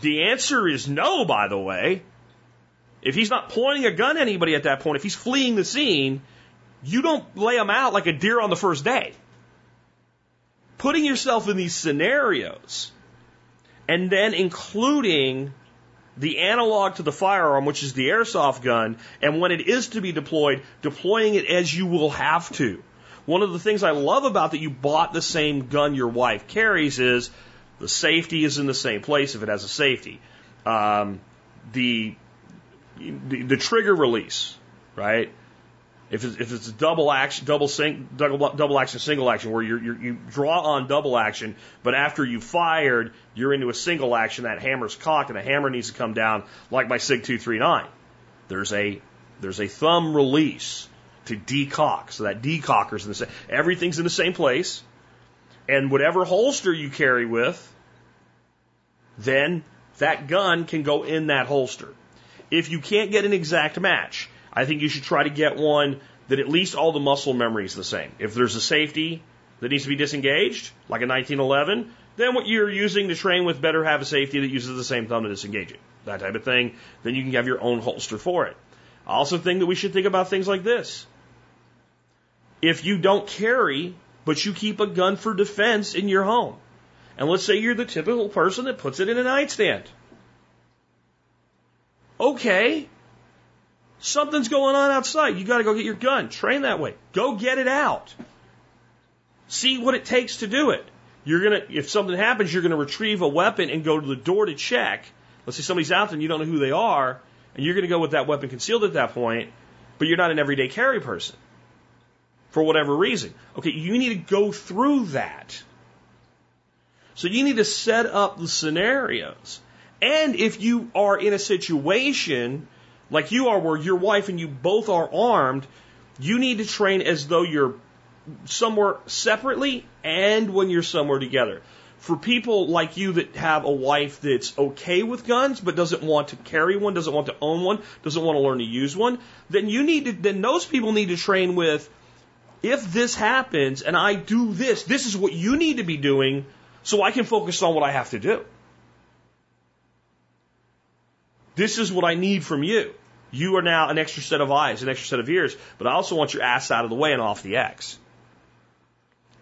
The answer is no, by the way. If he's not pointing a gun at anybody at that point, if he's fleeing the scene, you don't lay them out like a deer on the first day. Putting yourself in these scenarios and then including the analog to the firearm, which is the airsoft gun, and when it is to be deployed, deploying it as you will have to. One of the things I love about that you bought the same gun your wife carries is the safety is in the same place if it has a safety. Um, the, the the trigger release, right? If it's, if it's a double action, double, sing, double, double action, single action, where you you draw on double action, but after you fired, you're into a single action. That hammer's cocked, and the hammer needs to come down like my Sig 239. There's a there's a thumb release to decock, so that decocker's in the same. Everything's in the same place, and whatever holster you carry with, then that gun can go in that holster. If you can't get an exact match, I think you should try to get one that at least all the muscle memory is the same. If there's a safety that needs to be disengaged, like a 1911, then what you're using to train with better have a safety that uses the same thumb to disengage it. That type of thing. Then you can have your own holster for it. I also think that we should think about things like this. If you don't carry, but you keep a gun for defense in your home, and let's say you're the typical person that puts it in a nightstand. Okay, Something's going on outside. You got to go get your gun. Train that way. Go get it out. See what it takes to do it. You're gonna, if something happens, you're gonna retrieve a weapon and go to the door to check. Let's say somebody's out there and you don't know who they are, and you're gonna go with that weapon concealed at that point, but you're not an everyday carry person for whatever reason. Okay, you need to go through that. So you need to set up the scenarios. And if you are in a situation like you are where your wife and you both are armed, you need to train as though you're somewhere separately and when you're somewhere together. For people like you that have a wife that's okay with guns but doesn't want to carry one, doesn't want to own one, doesn't want to learn to use one, then you need to then those people need to train with if this happens and I do this, this is what you need to be doing so I can focus on what I have to do. This is what I need from you. You are now an extra set of eyes, an extra set of ears, but I also want your ass out of the way and off the X.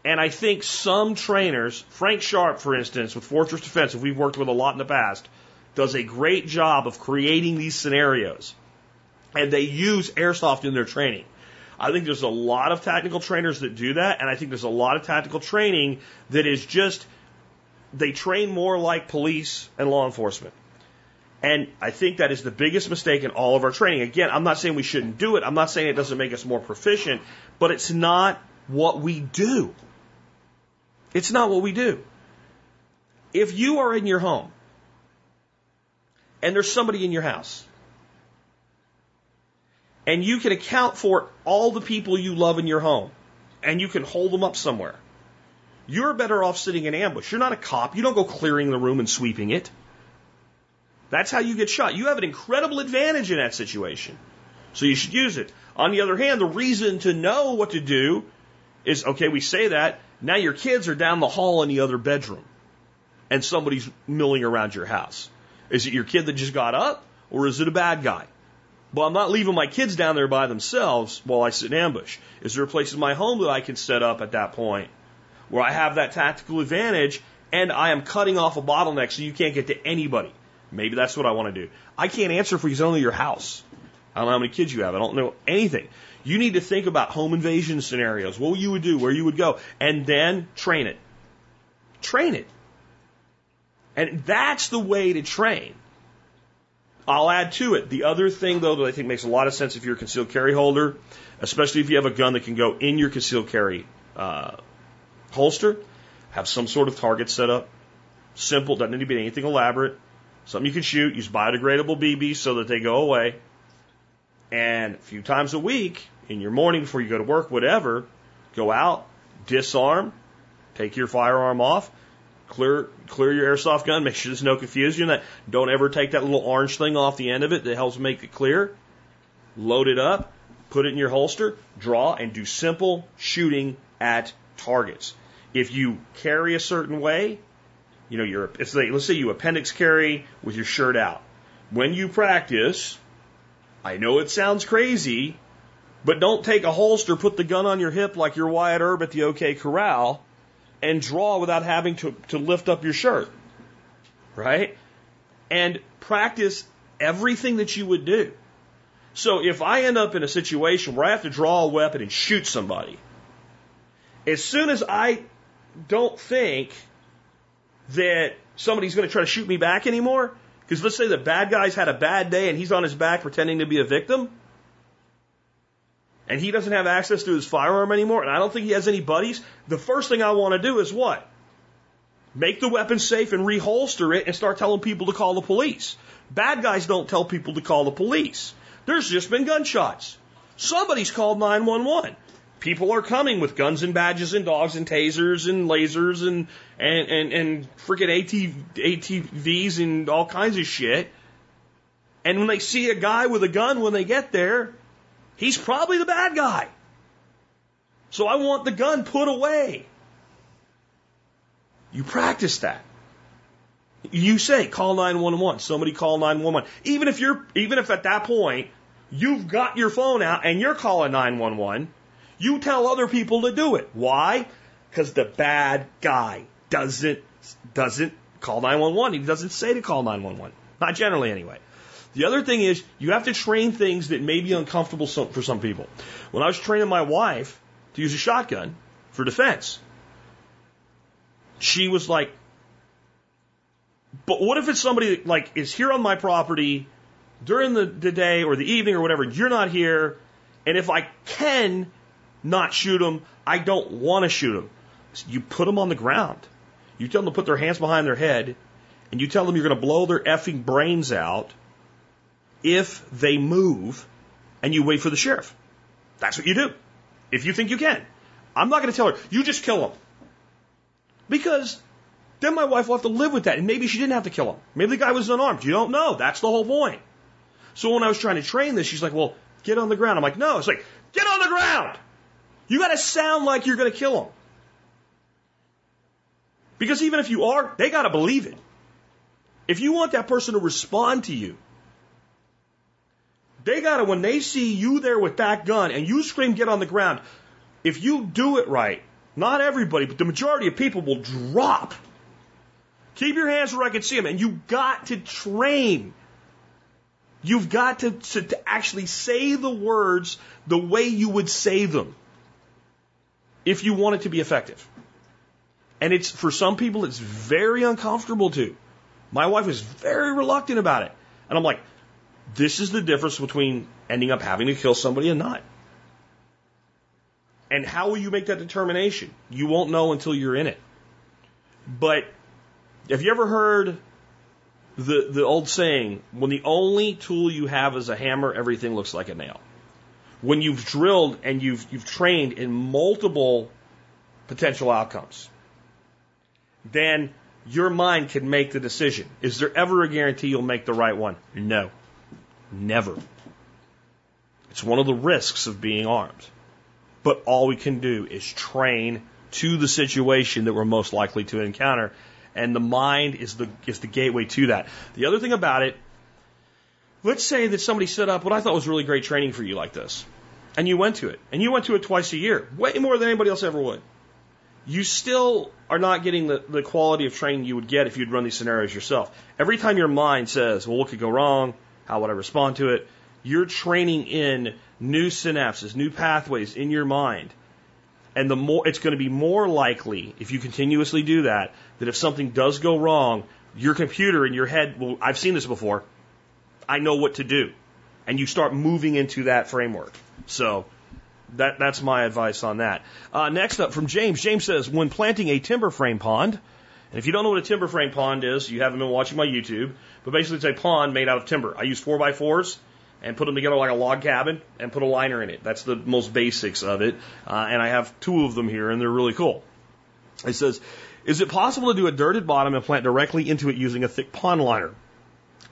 And I think some trainers, Frank Sharp, for instance, with Fortress Defensive, we've worked with a lot in the past, does a great job of creating these scenarios. And they use airsoft in their training. I think there's a lot of tactical trainers that do that, and I think there's a lot of tactical training that is just, they train more like police and law enforcement. And I think that is the biggest mistake in all of our training. Again, I'm not saying we shouldn't do it. I'm not saying it doesn't make us more proficient, but it's not what we do. It's not what we do. If you are in your home and there's somebody in your house and you can account for all the people you love in your home and you can hold them up somewhere, you're better off sitting in ambush. You're not a cop. You don't go clearing the room and sweeping it. That's how you get shot. You have an incredible advantage in that situation. So you should use it. On the other hand, the reason to know what to do is okay, we say that. Now your kids are down the hall in the other bedroom and somebody's milling around your house. Is it your kid that just got up or is it a bad guy? Well, I'm not leaving my kids down there by themselves while I sit in ambush. Is there a place in my home that I can set up at that point where I have that tactical advantage and I am cutting off a bottleneck so you can't get to anybody? Maybe that's what I want to do. I can't answer for you only your house. I don't know how many kids you have. I don't know anything. You need to think about home invasion scenarios, what you would do, where you would go, and then train it. Train it. And that's the way to train. I'll add to it. The other thing, though, that I think makes a lot of sense if you're a concealed carry holder, especially if you have a gun that can go in your concealed carry uh, holster, have some sort of target set up. Simple, doesn't need to be anything elaborate. Something you can shoot. Use biodegradable BBs so that they go away. And a few times a week, in your morning before you go to work, whatever, go out, disarm, take your firearm off, clear clear your airsoft gun, make sure there's no confusion. That don't ever take that little orange thing off the end of it that helps make it clear. Load it up, put it in your holster, draw, and do simple shooting at targets. If you carry a certain way, you know, you're, it's like, let's say you appendix carry with your shirt out. When you practice, I know it sounds crazy, but don't take a holster, put the gun on your hip like you're Wyatt Earp at the OK Corral, and draw without having to, to lift up your shirt. Right? And practice everything that you would do. So if I end up in a situation where I have to draw a weapon and shoot somebody, as soon as I don't think that somebody's going to try to shoot me back anymore, because let's say the bad guy's had a bad day and he's on his back pretending to be a victim, and he doesn't have access to his firearm anymore, and I don't think he has any buddies, the first thing I want to do is what? Make the weapon safe and reholster it and start telling people to call the police. Bad guys don't tell people to call the police. There's just been gunshots. Somebody's called 911. People are coming with guns and badges and dogs and tasers and lasers and and and, and freaking ATV, ATVs and all kinds of shit. And when they see a guy with a gun when they get there, he's probably the bad guy. So I want the gun put away. You practice that. You say call 911. Somebody call 911. Even if you're even if at that point you've got your phone out and you're calling 911, you tell other people to do it. Why? Because the bad guy doesn't doesn't call 911. He doesn't say to call 911. Not generally anyway. The other thing is you have to train things that may be uncomfortable for some people. When I was training my wife to use a shotgun for defense, she was like, but what if it's somebody that like is here on my property during the, the day or the evening or whatever, you're not here, and if I can not shoot them, I don't want to shoot them. So you put them on the ground. You tell them to put their hands behind their head, and you tell them you're going to blow their effing brains out if they move, and you wait for the sheriff. That's what you do. If you think you can. I'm not going to tell her, you just kill them. Because then my wife will have to live with that. And maybe she didn't have to kill him. Maybe the guy was unarmed. You don't know. That's the whole point. So when I was trying to train this, she's like, well, get on the ground. I'm like, no. It's like, get on the ground. You got to sound like you're going to kill them. Because even if you are, they got to believe it. If you want that person to respond to you, they got to, when they see you there with that gun and you scream, get on the ground, if you do it right, not everybody, but the majority of people will drop. Keep your hands where I can see them. And you've got to train You've got to, to, to actually say the words the way you would say them if you want it to be effective. And it's for some people it's very uncomfortable to. My wife is very reluctant about it. And I'm like, this is the difference between ending up having to kill somebody and not. And how will you make that determination? You won't know until you're in it. But have you ever heard the the old saying, when the only tool you have is a hammer, everything looks like a nail. When you've drilled and you've you've trained in multiple potential outcomes, then your mind can make the decision. Is there ever a guarantee you'll make the right one? No. Never. It's one of the risks of being armed. But all we can do is train to the situation that we're most likely to encounter and the mind is the is the gateway to that. The other thing about it, let's say that somebody set up what I thought was really great training for you like this, and you went to it, and you went to it twice a year, way more than anybody else ever would. You still are not getting the, the quality of training you would get if you'd run these scenarios yourself. Every time your mind says, well, what could go wrong? How would I respond to it? You're training in new synapses, new pathways in your mind and the more it's going to be more likely if you continuously do that that if something does go wrong, your computer in your head will I've seen this before. I know what to do. And you start moving into that framework. So that that's my advice on that. Uh, next up from James. James says when planting a timber frame pond, and if you don't know what a timber frame pond is, you haven't been watching my YouTube. But basically, it's a pond made out of timber. I use four by fours and put them together like a log cabin and put a liner in it. That's the most basics of it. Uh, and I have two of them here, and they're really cool. It says, is it possible to do a dirted bottom and plant directly into it using a thick pond liner?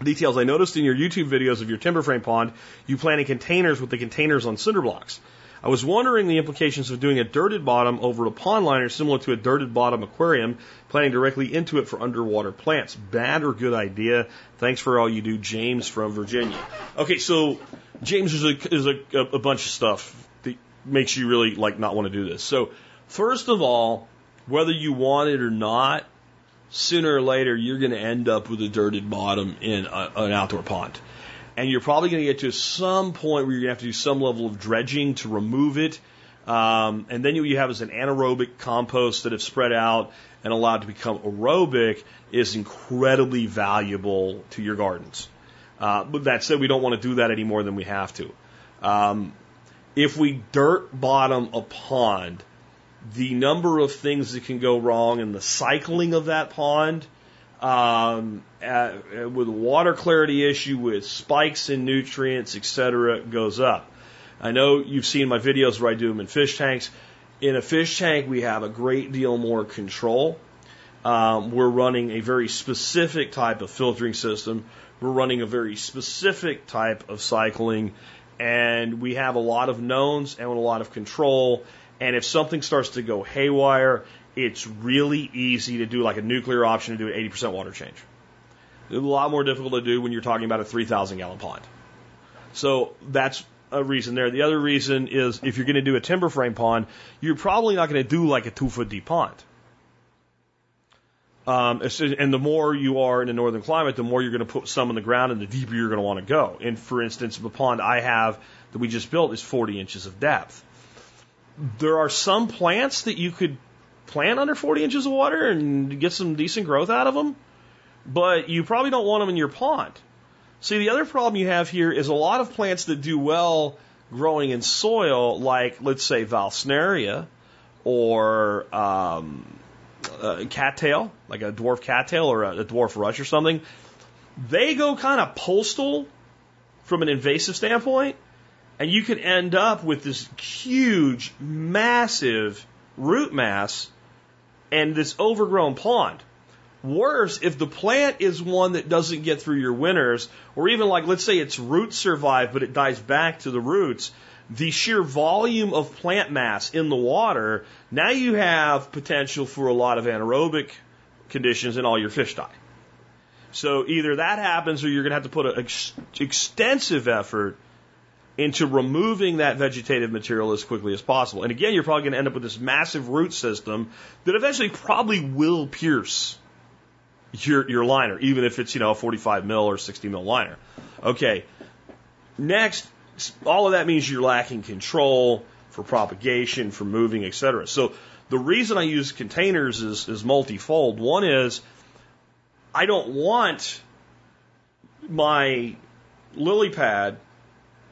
Details I noticed in your YouTube videos of your timber frame pond, you plant in containers with the containers on cinder blocks. I was wondering the implications of doing a dirted bottom over a pond liner similar to a dirted bottom aquarium, planting directly into it for underwater plants. Bad or good idea? Thanks for all you do, James from Virginia. Okay, so James is a, is a, a bunch of stuff that makes you really like not want to do this. So first of all, whether you want it or not, sooner or later you're going to end up with a dirted bottom in a, an outdoor pond and you're probably going to get to some point where you're going to have to do some level of dredging to remove it. Um, and then what you have is an anaerobic compost that, if spread out and allowed to become aerobic, is incredibly valuable to your gardens. Uh, but that said, we don't want to do that any more than we have to. Um, if we dirt bottom a pond, the number of things that can go wrong in the cycling of that pond um, uh, with water clarity issue, with spikes in nutrients, etc., goes up. I know you've seen my videos where I do them in fish tanks. In a fish tank, we have a great deal more control. Um, we're running a very specific type of filtering system. We're running a very specific type of cycling, and we have a lot of knowns and a lot of control. And if something starts to go haywire, it's really easy to do like a nuclear option to do an 80% water change. It's a lot more difficult to do when you're talking about a 3,000 gallon pond. So that's a reason there. The other reason is if you're going to do a timber frame pond, you're probably not going to do like a two foot deep pond. Um, and the more you are in a northern climate, the more you're going to put some in the ground and the deeper you're going to want to go. And for instance, the pond I have that we just built is 40 inches of depth. There are some plants that you could plant under 40 inches of water and get some decent growth out of them, but you probably don't want them in your pond. See, the other problem you have here is a lot of plants that do well growing in soil, like let's say Vallisneria or um, uh, cattail, like a dwarf cattail or a, a dwarf rush or something, they go kind of postal from an invasive standpoint, and you could end up with this huge, massive root mass and this overgrown pond. Worse, if the plant is one that doesn't get through your winters, or even like, let's say its roots survive, but it dies back to the roots, the sheer volume of plant mass in the water, now you have potential for a lot of anaerobic conditions and all your fish die. So either that happens or you're going to have to put an ex- extensive effort into removing that vegetative material as quickly as possible. And again, you're probably going to end up with this massive root system that eventually probably will pierce your, your liner, even if it's, you know, a 45 mil or 60 mil liner. Okay. Next, all of that means you're lacking control for propagation, for moving, etc. So the reason I use containers is, is multifold. One is I don't want my lily pad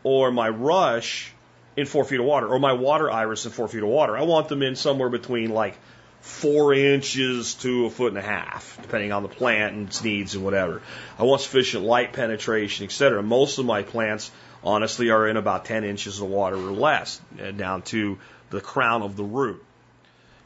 or my rush in four feet of water or my water iris in four feet of water. I want them in somewhere between like four inches to a foot and a half, depending on the plant and its needs and whatever. I want sufficient light penetration, etc. Most of my plants honestly are in about 10 inches of water or less, uh, down to the crown of the root.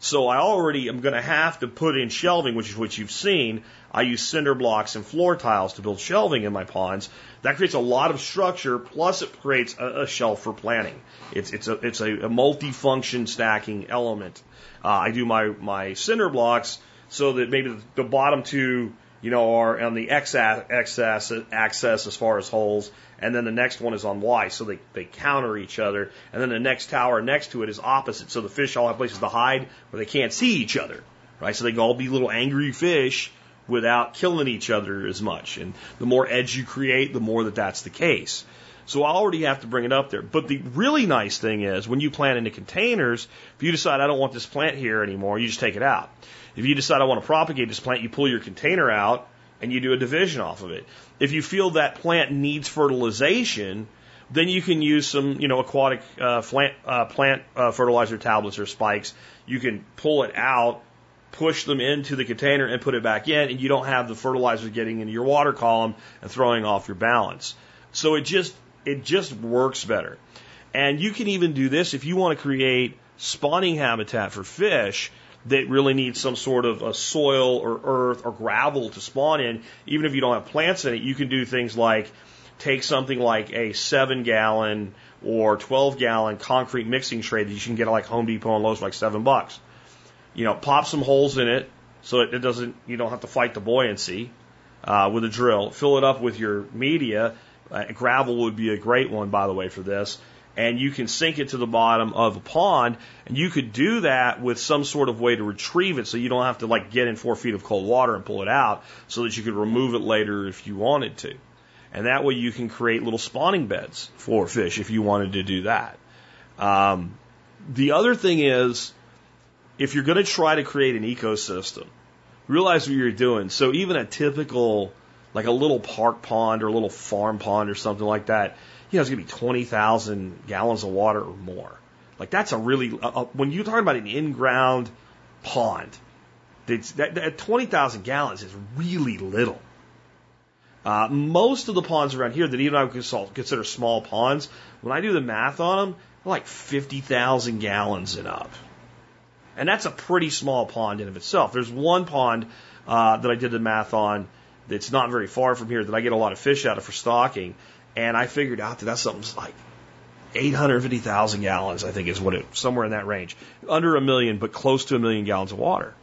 So I already am going to have to put in shelving, which is what you've seen. I use cinder blocks and floor tiles to build shelving in my ponds. That creates a lot of structure, plus it creates a, a shelf for planting. It's, it's a, it's a, a multi-function stacking element. Uh, I do my, my cinder blocks so that maybe the bottom two, you know, are on the X axis, axis as far as holes, and then the next one is on Y, so they, they counter each other. And then the next tower next to it is opposite, so the fish all have places to hide where they can't see each other, right? So they can all be little angry fish without killing each other as much. And the more edge you create, the more that that's the case. So I already have to bring it up there. But the really nice thing is when you plant into containers, if you decide I don't want this plant here anymore, you just take it out. If you decide I want to propagate this plant, you pull your container out and you do a division off of it. If you feel that plant needs fertilization, then you can use some, you know, aquatic uh, plant, uh, plant uh, fertilizer tablets or spikes. You can pull it out, push them into the container, and put it back in, and you don't have the fertilizer getting into your water column and throwing off your balance. So it just it just works better. And you can even do this if you want to create spawning habitat for fish that really needs some sort of a soil or earth or gravel to spawn in, even if you don't have plants in it, you can do things like take something like a seven gallon or 12 gallon concrete mixing tray that you can get at like Home Depot and Lowe's for like seven bucks. You know, pop some holes in it so it doesn't, you don't have to fight the buoyancy uh, with a drill. Fill it up with your media. Uh, gravel would be a great one, by the way, for this and you can sink it to the bottom of a pond. And you could do that with some sort of way to retrieve it so you don't have to like get in four feet of cold water and pull it out so that you could remove it later if you wanted to. And that way you can create little spawning beds for fish if you wanted to do that. Um, the other thing is, if you're going to try to create an ecosystem, realize what you're doing. So even a typical, like a little park pond or a little farm pond or something like that, you know, it's going to be 20,000 gallons of water or more. Like that's a really, uh, when you're talking about an in-ground pond, that, that 20,000 gallons is really little. Uh, most of the ponds around here that even I would consider small ponds, when I do the math on them, they're like 50,000 gallons and up. And that's a pretty small pond in of itself. There's one pond uh, that I did the math on that's not very far from here that I get a lot of fish out of for stocking. And I figured out that that's something like 850,000 gallons, I think is what it, somewhere in that range. Under a million, but close to a million gallons of water.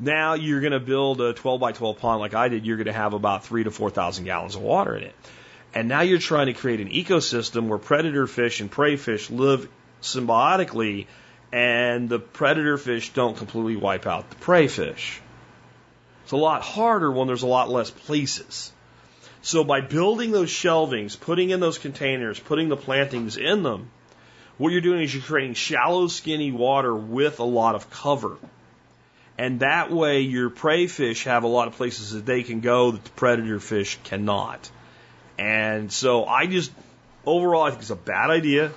Now you're going to build a 12 by 12 pond like I did, you're going to have about three to 4,000 gallons of water in it. And now you're trying to create an ecosystem where predator fish and prey fish live symbiotically and the predator fish don't completely wipe out the prey fish. It's a lot harder when there's a lot less places. So by building those shelvings, putting in those containers, putting the plantings in them, what you're doing is you're creating shallow, skinny water with a lot of cover. And that way your prey fish have a lot of places that they can go that the predator fish cannot. And so I just, overall, I think it's a bad idea.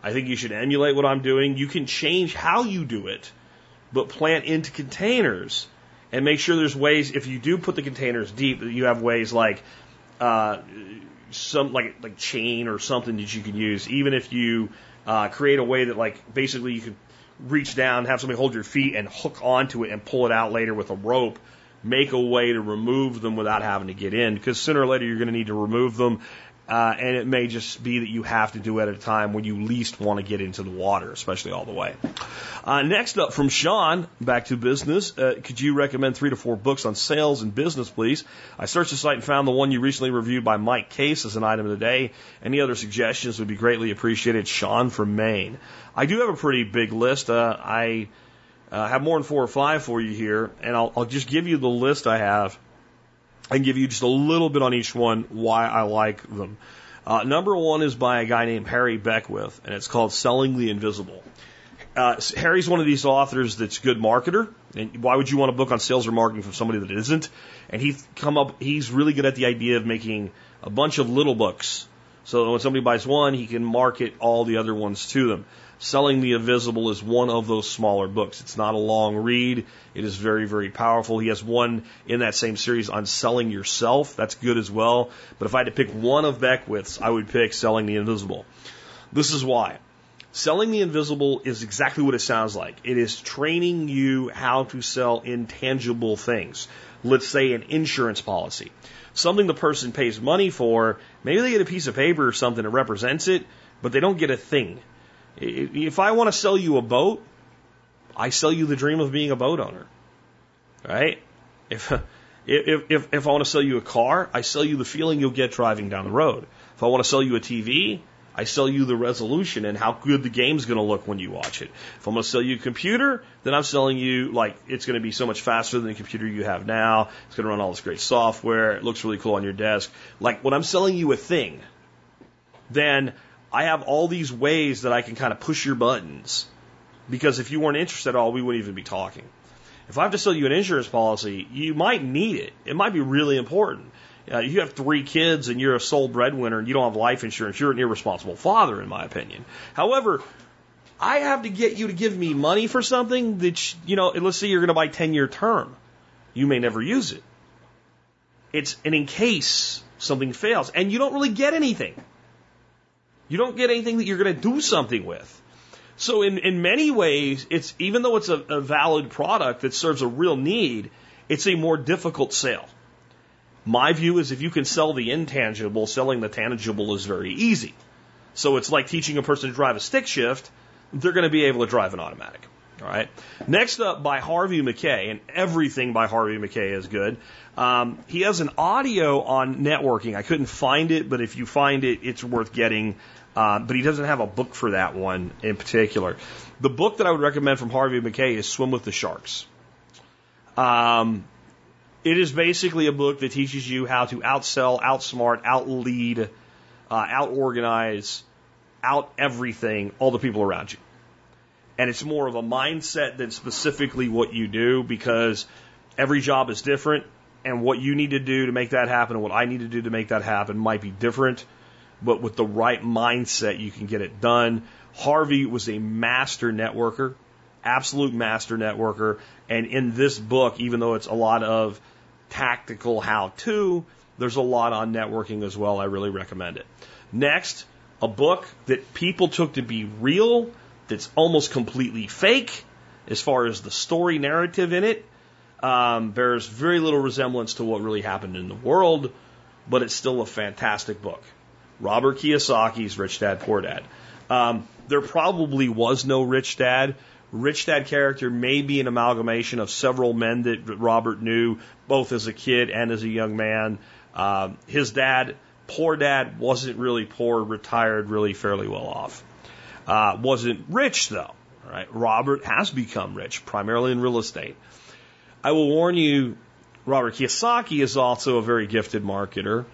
I think you should emulate what I'm doing. You can change how you do it, but plant into containers and make sure there's ways, if you do put the containers deep, that you have ways like, uh, some like like chain or something that you can use. Even if you uh, create a way that like basically you could reach down, have somebody hold your feet and hook onto it and pull it out later with a rope. Make a way to remove them without having to get in because sooner or later you're going to need to remove them. Uh, and it may just be that you have to do it at a time when you least want to get into the water, especially all the way. Uh, next up from Sean, back to business. Uh, could you recommend three to four books on sales and business, please? I searched the site and found the one you recently reviewed by Mike Case as an item of the day. Any other suggestions would be greatly appreciated. Sean from Maine. I do have a pretty big list. Uh, I uh, have more than four or five for you here, and I'll, I'll just give you the list I have and give you just a little bit on each one why I like them. Uh, number one is by a guy named Harry Beckwith, and it's called Selling the Invisible. Uh, Harry's one of these authors that's a good marketer. And why would you want a book on sales or marketing from somebody that isn't? And he's come up, he's really good at the idea of making a bunch of little books. So when somebody buys one, he can market all the other ones to them. Selling the Invisible is one of those smaller books. It's not a long read. It is very, very powerful. He has one in that same series on selling yourself. That's good as well. But if I had to pick one of Beckwith's, I would pick Selling the Invisible. This is why. Selling the invisible is exactly what it sounds like. It is training you how to sell intangible things. Let's say an insurance policy. Something the person pays money for, maybe they get a piece of paper or something that represents it, but they don't get a thing. If I want to sell you a boat, I sell you the dream of being a boat owner. Right? If, if, if, if I want to sell you a car, I sell you the feeling you'll get driving down the road. If I want to sell you a TV, I sell you the resolution and how good the game's going to look when you watch it. If I'm going to sell you a computer, then I'm selling you like it's going to be so much faster than the computer you have now. It's going to run all this great software. It looks really cool on your desk. Like when I'm selling you a thing, then I have all these ways that I can kind of push your buttons. Because if you weren't interested at all, we wouldn't even be talking. If I have to sell you an insurance policy, you might need it. It might be really important. Uh, you have three kids and you're a sole breadwinner and you don't have life insurance, you're an irresponsible father, in my opinion. However, I have to get you to give me money for something that, you know, let's say you're going to buy 10 year term. You may never use it. It's an in case something fails and you don't really get anything. You don't get anything that you're going to do something with. So in, in many ways, it's, even though it's a, a valid product that serves a real need, it's a more difficult sale. My view is if you can sell the intangible, selling the tangible is very easy. So it's like teaching a person to drive a stick shift. They're going to be able to drive an automatic. All right. Next up by Harvey Mackay, and everything by Harvey Mackay is good. Um, he has an audio on networking. I couldn't find it, but if you find it, it's worth getting. Uh, but he doesn't have a book for that one in particular. The book that I would recommend from Harvey Mackay is Swim with the Sharks. Um, it is basically a book that teaches you how to outsell, outsmart, outlead, uh, outorganize, out everything, all the people around you. And it's more of a mindset than specifically what you do because every job is different and what you need to do to make that happen and what I need to do to make that happen might be different. But with the right mindset, you can get it done. Harvey was a master networker, absolute master networker. And in this book, even though it's a lot of tactical how to. There's a lot on networking as well. I really recommend it. Next, a book that people took to be real, that's almost completely fake as far as the story narrative in it. Um, bears very little resemblance to what really happened in the world, but it's still a fantastic book. Robert Kiyosaki's Rich Dad Poor Dad. Um, there probably was no Rich Dad, Rich Dad character may be an amalgamation of several men that Robert knew, both as a kid and as a young man. Um, his dad, poor dad, wasn't really poor, retired really fairly well off. Uh, wasn't rich though. Right? Robert has become rich, primarily in real estate. I will warn you, Robert Kiyosaki is also a very gifted marketer.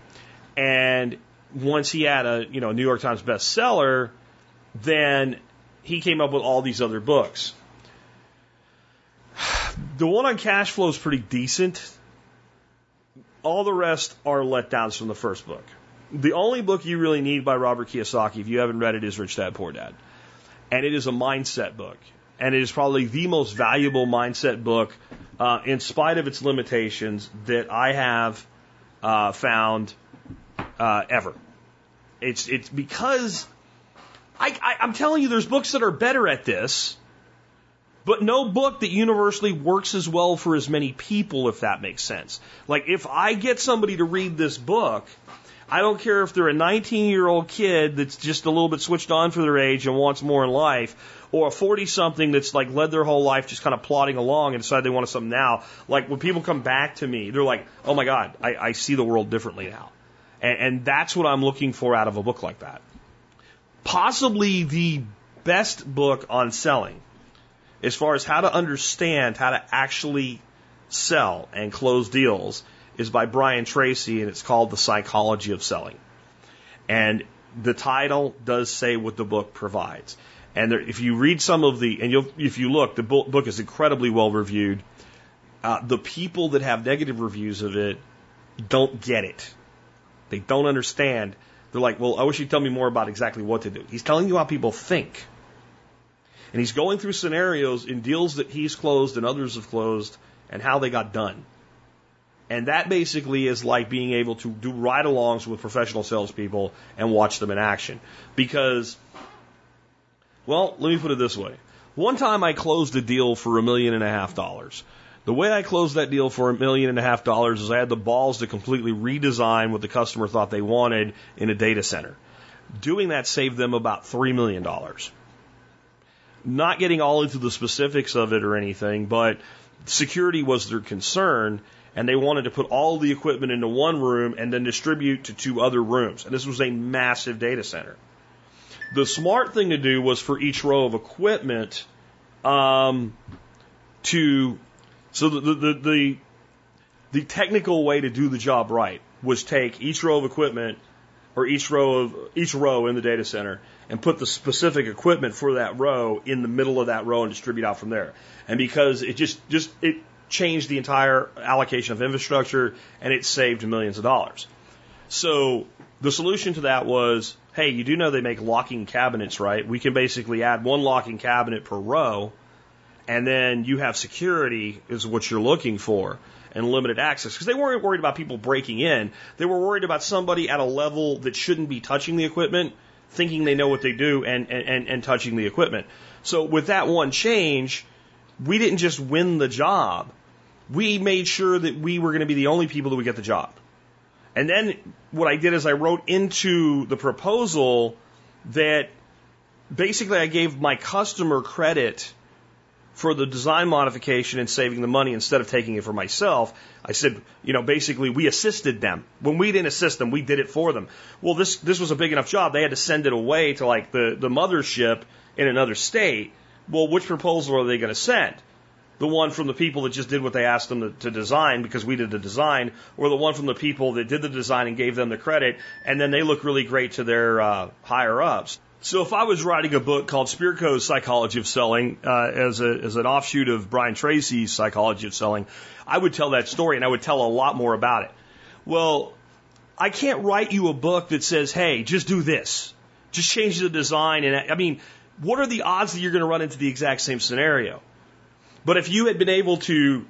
And once he had a you know New York Times bestseller, then he came up with all these other books. The one on cash flow is pretty decent. All the rest are letdowns from the first book. The only book you really need by Robert Kiyosaki, if you haven't read it, is Rich Dad Poor Dad. And it is a mindset book. And it is probably the most valuable mindset book, uh, in spite of its limitations, that I have uh, found uh, ever. It's, it's because I, I, I'm telling you, there's books that are better at this, but no book that universally works as well for as many people, if that makes sense. Like, if I get somebody to read this book, I don't care if they're a 19 year old kid that's just a little bit switched on for their age and wants more in life, or a 40 something that's like led their whole life just kind of plodding along and decide they want something now. Like when people come back to me, they're like, oh my God, I, I see the world differently now. And, and that's what I'm looking for out of a book like that. Possibly the best book on selling as far as how to understand how to actually sell and close deals is by Brian Tracy, and it's called The Psychology of Selling. And the title does say what the book provides. And there, if you read some of the, and if you look, the book is incredibly well reviewed. Uh, the people that have negative reviews of it don't get it. They don't understand. They're like, well, I wish you'd tell me more about exactly what to do. He's telling you how people think. And he's going through scenarios in deals that he's closed and others have closed and how they got done. And that basically is like being able to do ride alongs with professional salespeople and watch them in action. Because, well, let me put it this way. One time I closed a deal for a million and a half dollars. The way I closed that deal for a million and a half dollars is I had the balls to completely redesign what the customer thought they wanted in a data center. Doing that saved them about $3 million. Not getting all into the specifics of it or anything, but security was their concern and they wanted to put all the equipment into one room and then distribute to two other rooms. And this was a massive data center. The smart thing to do was for each row of equipment um, to so the, the the the technical way to do the job right was take each row of equipment or each row of each row in the data center and put the specific equipment for that row in the middle of that row and distribute out from there. And because it just just it changed the entire allocation of infrastructure and it saved millions of dollars. So the solution to that was, hey, you do know they make locking cabinets, right? We can basically add one locking cabinet per row and then you have security is what you're looking for and limited access because they weren't worried about people breaking in. They were worried about somebody at a level that shouldn't be touching the equipment, thinking they know what they do and, and, and touching the equipment. So with that one change, we didn't just win the job we made sure that we were going to be the only people that would get the job. And then what I did is I wrote into the proposal that basically I gave my customer credit for the design modification and saving the money instead of taking it for myself. I said, you know, basically we assisted them. When we didn't assist them, we did it for them. Well, this this was a big enough job. They had to send it away to like the the mothership in another state. Well, which proposal are they going to send? The one from the people that just did what they asked them to, to, design because we did the design, or the one from the people that did the design and gave them the credit, and then they look really great to their uh, higher ups. So if I was writing a book called Spirko's Psychology of Selling uh, as, a, as an offshoot of Brian Tracy's Psychology of Selling, I would tell that story and I would tell a lot more about it. Well, I can't write you a book that says, hey, just do this. Just change the design. And I mean, what are the odds that you're going to run into the exact same scenario? But if you had been able to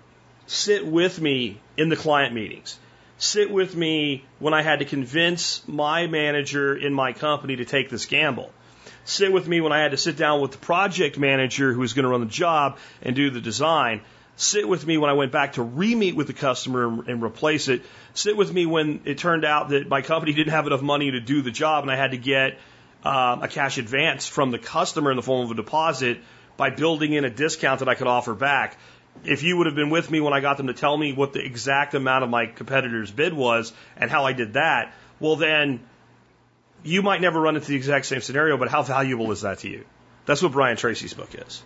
sit with me in the client meetings, sit with me when I had to convince my manager in my company to take this gamble, sit with me when I had to sit down with the project manager who was going to run the job and do the design, sit with me when I went back to re-meet with the customer and replace it, sit with me when it turned out that my company didn't have enough money to do the job and I had to get um, a cash advance from the customer in the form of a deposit by building in a discount that I could offer back. If you would have been with me when I got them to tell me what the exact amount of my competitor's bid was and how I did that, well, then you might never run into the exact same scenario, but how valuable is that to you? That's what Brian Tracy's book is.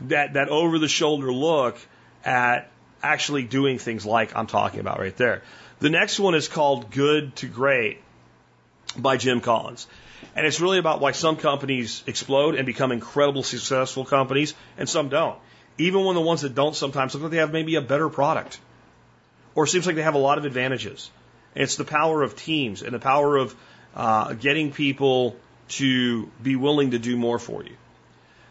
That, that over the shoulder look at actually doing things like I'm talking about right there. The next one is called Good to Great by Jim Collins. And it's really about why some companies explode and become incredibly successful companies and some don't. Even when the ones that don't sometimes look like they have maybe a better product or seems like they have a lot of advantages. It's the power of teams and the power of uh, getting people to be willing to do more for you.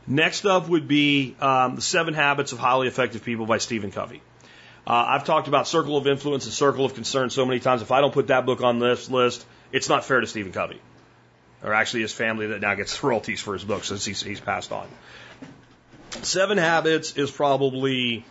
Next up would be um, The Seven Habits of Highly Effective People by Stephen Covey. Uh, I've talked about Circle of Influence and Circle of Concern so many times. If I don't put that book on this list, it's not fair to Stephen Covey, or actually his family that now gets royalties for his book since he's, he's passed on. Seven Habits is probably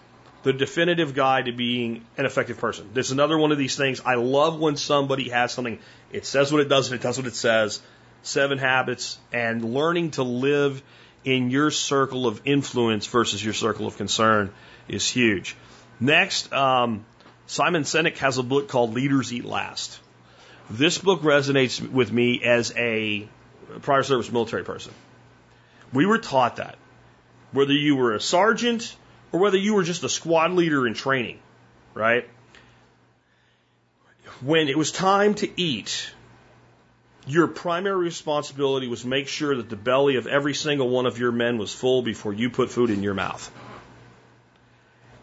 the definitive guide to being an effective person. There's another one of these things. I love when somebody has something, it says what it does and it does what it says. Seven Habits and learning to live in your circle of influence versus your circle of concern is huge. Next, um, Simon Sinek has a book called Leaders Eat Last. This book resonates with me as a prior service military person. We were taught that. Whether you were a sergeant or whether you were just a squad leader in training, right? When it was time to eat, your primary responsibility was make sure that the belly of every single one of your men was full before you put food in your mouth.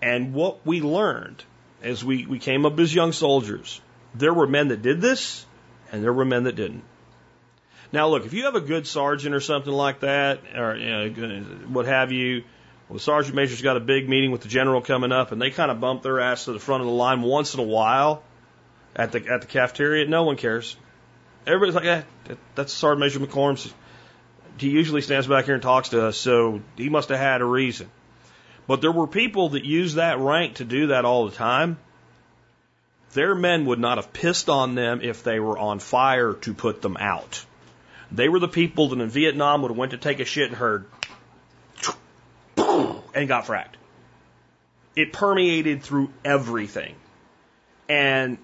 And what we learned as we, we came up as young soldiers, there were men that did this and there were men that didn't. Now, look, if you have a good sergeant or something like that, or you know, what have you, well, the sergeant major's got a big meeting with the general coming up, and they kind of bump their ass to the front of the line once in a while at the at the cafeteria. No one cares. Everybody's like, eh, that's Sergeant Major McCorm's. He usually stands back here and talks to us, so he must have had a reason. But there were people that used that rank to do that all the time. Their men would not have pissed on them if they were on fire to put them out. They were the people that in Vietnam would have went to take a shit and heard and got fragged. It permeated through everything. And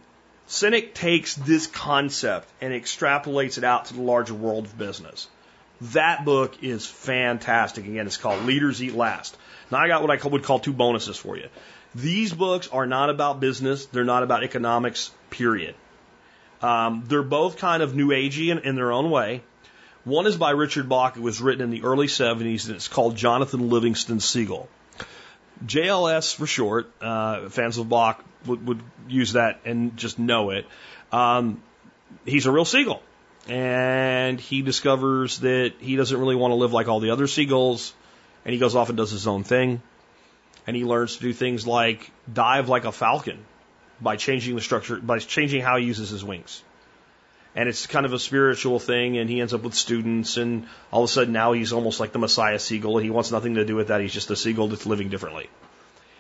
Sinek takes this concept and extrapolates it out to the larger world of business. That book is fantastic. Again, it's called Leaders Eat Last. Now I got what I would call two bonuses for you. These books are not about business. They're not about economics, period. Um, they're both kind of new agey in, in their own way. One is by Richard Bach. It was written in the early 70s, and it's called Jonathan Livingston Seagull. JLS for short. Uh, fans of Bach would, would use that and just know it. Um, he's a real seagull. And he discovers that he doesn't really want to live like all the other seagulls. And he goes off and does his own thing. And he learns to do things like dive like a falcon by changing the structure, by changing how he uses his wings. And it's kind of a spiritual thing. And he ends up with students. And all of a sudden now he's almost like the Messiah seagull. He wants nothing to do with that. He's just a seagull that's living differently.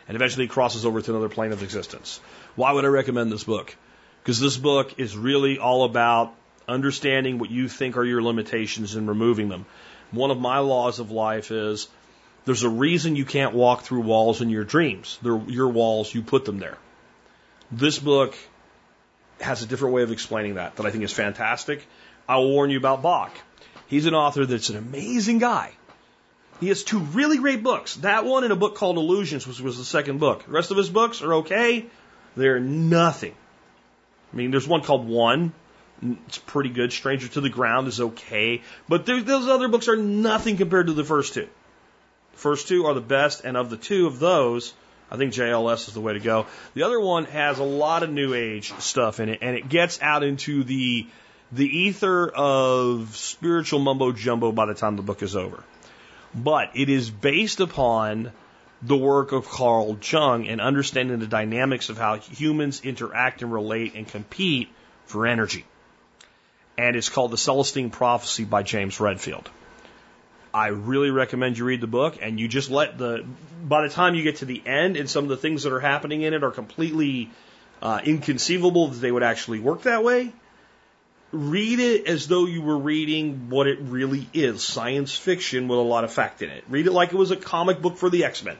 And eventually he crosses over to another plane of existence. Why would I recommend this book? Because this book is really all about understanding what you think are your limitations and removing them. One of my laws of life is there's a reason you can't walk through walls in your dreams. They're your walls, you put them there. This book has a different way of explaining that that I think is fantastic. I will warn you about Bach. He's an author that's an amazing guy. He has two really great books. That one and a book called Illusions, which was the second book. The rest of his books are okay. They're nothing. I mean, there's one called One. It's pretty good. Stranger to the Ground is okay. But those other books are nothing compared to the first two. First two are the best, and of the two of those, I think JLS is the way to go. The other one has a lot of new age stuff in it, and it gets out into the the ether of spiritual mumbo jumbo by the time the book is over. But it is based upon the work of Carl Jung and understanding the dynamics of how humans interact and relate and compete for energy. And it's called The Celestine Prophecy by James Redfield. I really recommend you read the book and you just let the, by the time you get to the end and some of the things that are happening in it are completely uh, inconceivable that they would actually work that way. Read it as though you were reading what it really is science fiction with a lot of fact in it. Read it like it was a comic book for the X Men.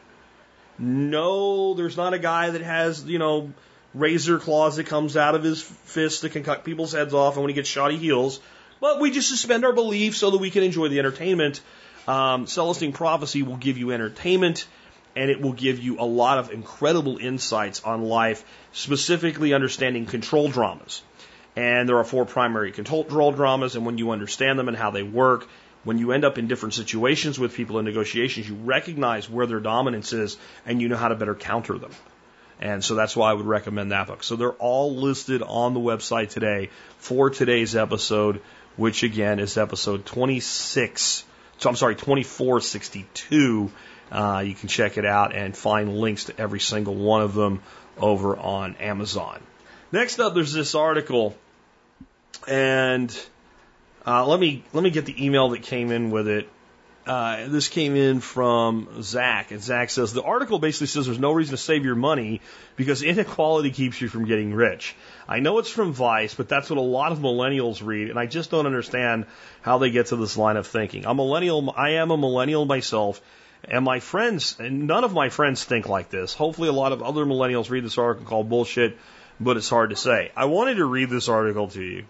No, there's not a guy that has, you know, razor claws that comes out of his fist that can cut people's heads off, and when he gets shot, he heals. But we just suspend our belief so that we can enjoy the entertainment. Um, Celestine Prophecy will give you entertainment and it will give you a lot of incredible insights on life, specifically understanding control dramas. And there are four primary control dramas, and when you understand them and how they work, when you end up in different situations with people in negotiations, you recognize where their dominance is and you know how to better counter them. And so that's why I would recommend that book. So they're all listed on the website today for today's episode, which again is episode 26. So I'm sorry, 2462. Uh, you can check it out and find links to every single one of them over on Amazon. Next up, there's this article, and uh, let me let me get the email that came in with it. Uh, this came in from Zach, and Zach says the article basically says there's no reason to save your money because inequality keeps you from getting rich. I know it's from Vice, but that's what a lot of millennials read, and I just don't understand how they get to this line of thinking. A millennial. I am a millennial myself, and my friends, and none of my friends think like this. Hopefully, a lot of other millennials read this article called bullshit, but it's hard to say. I wanted to read this article to you.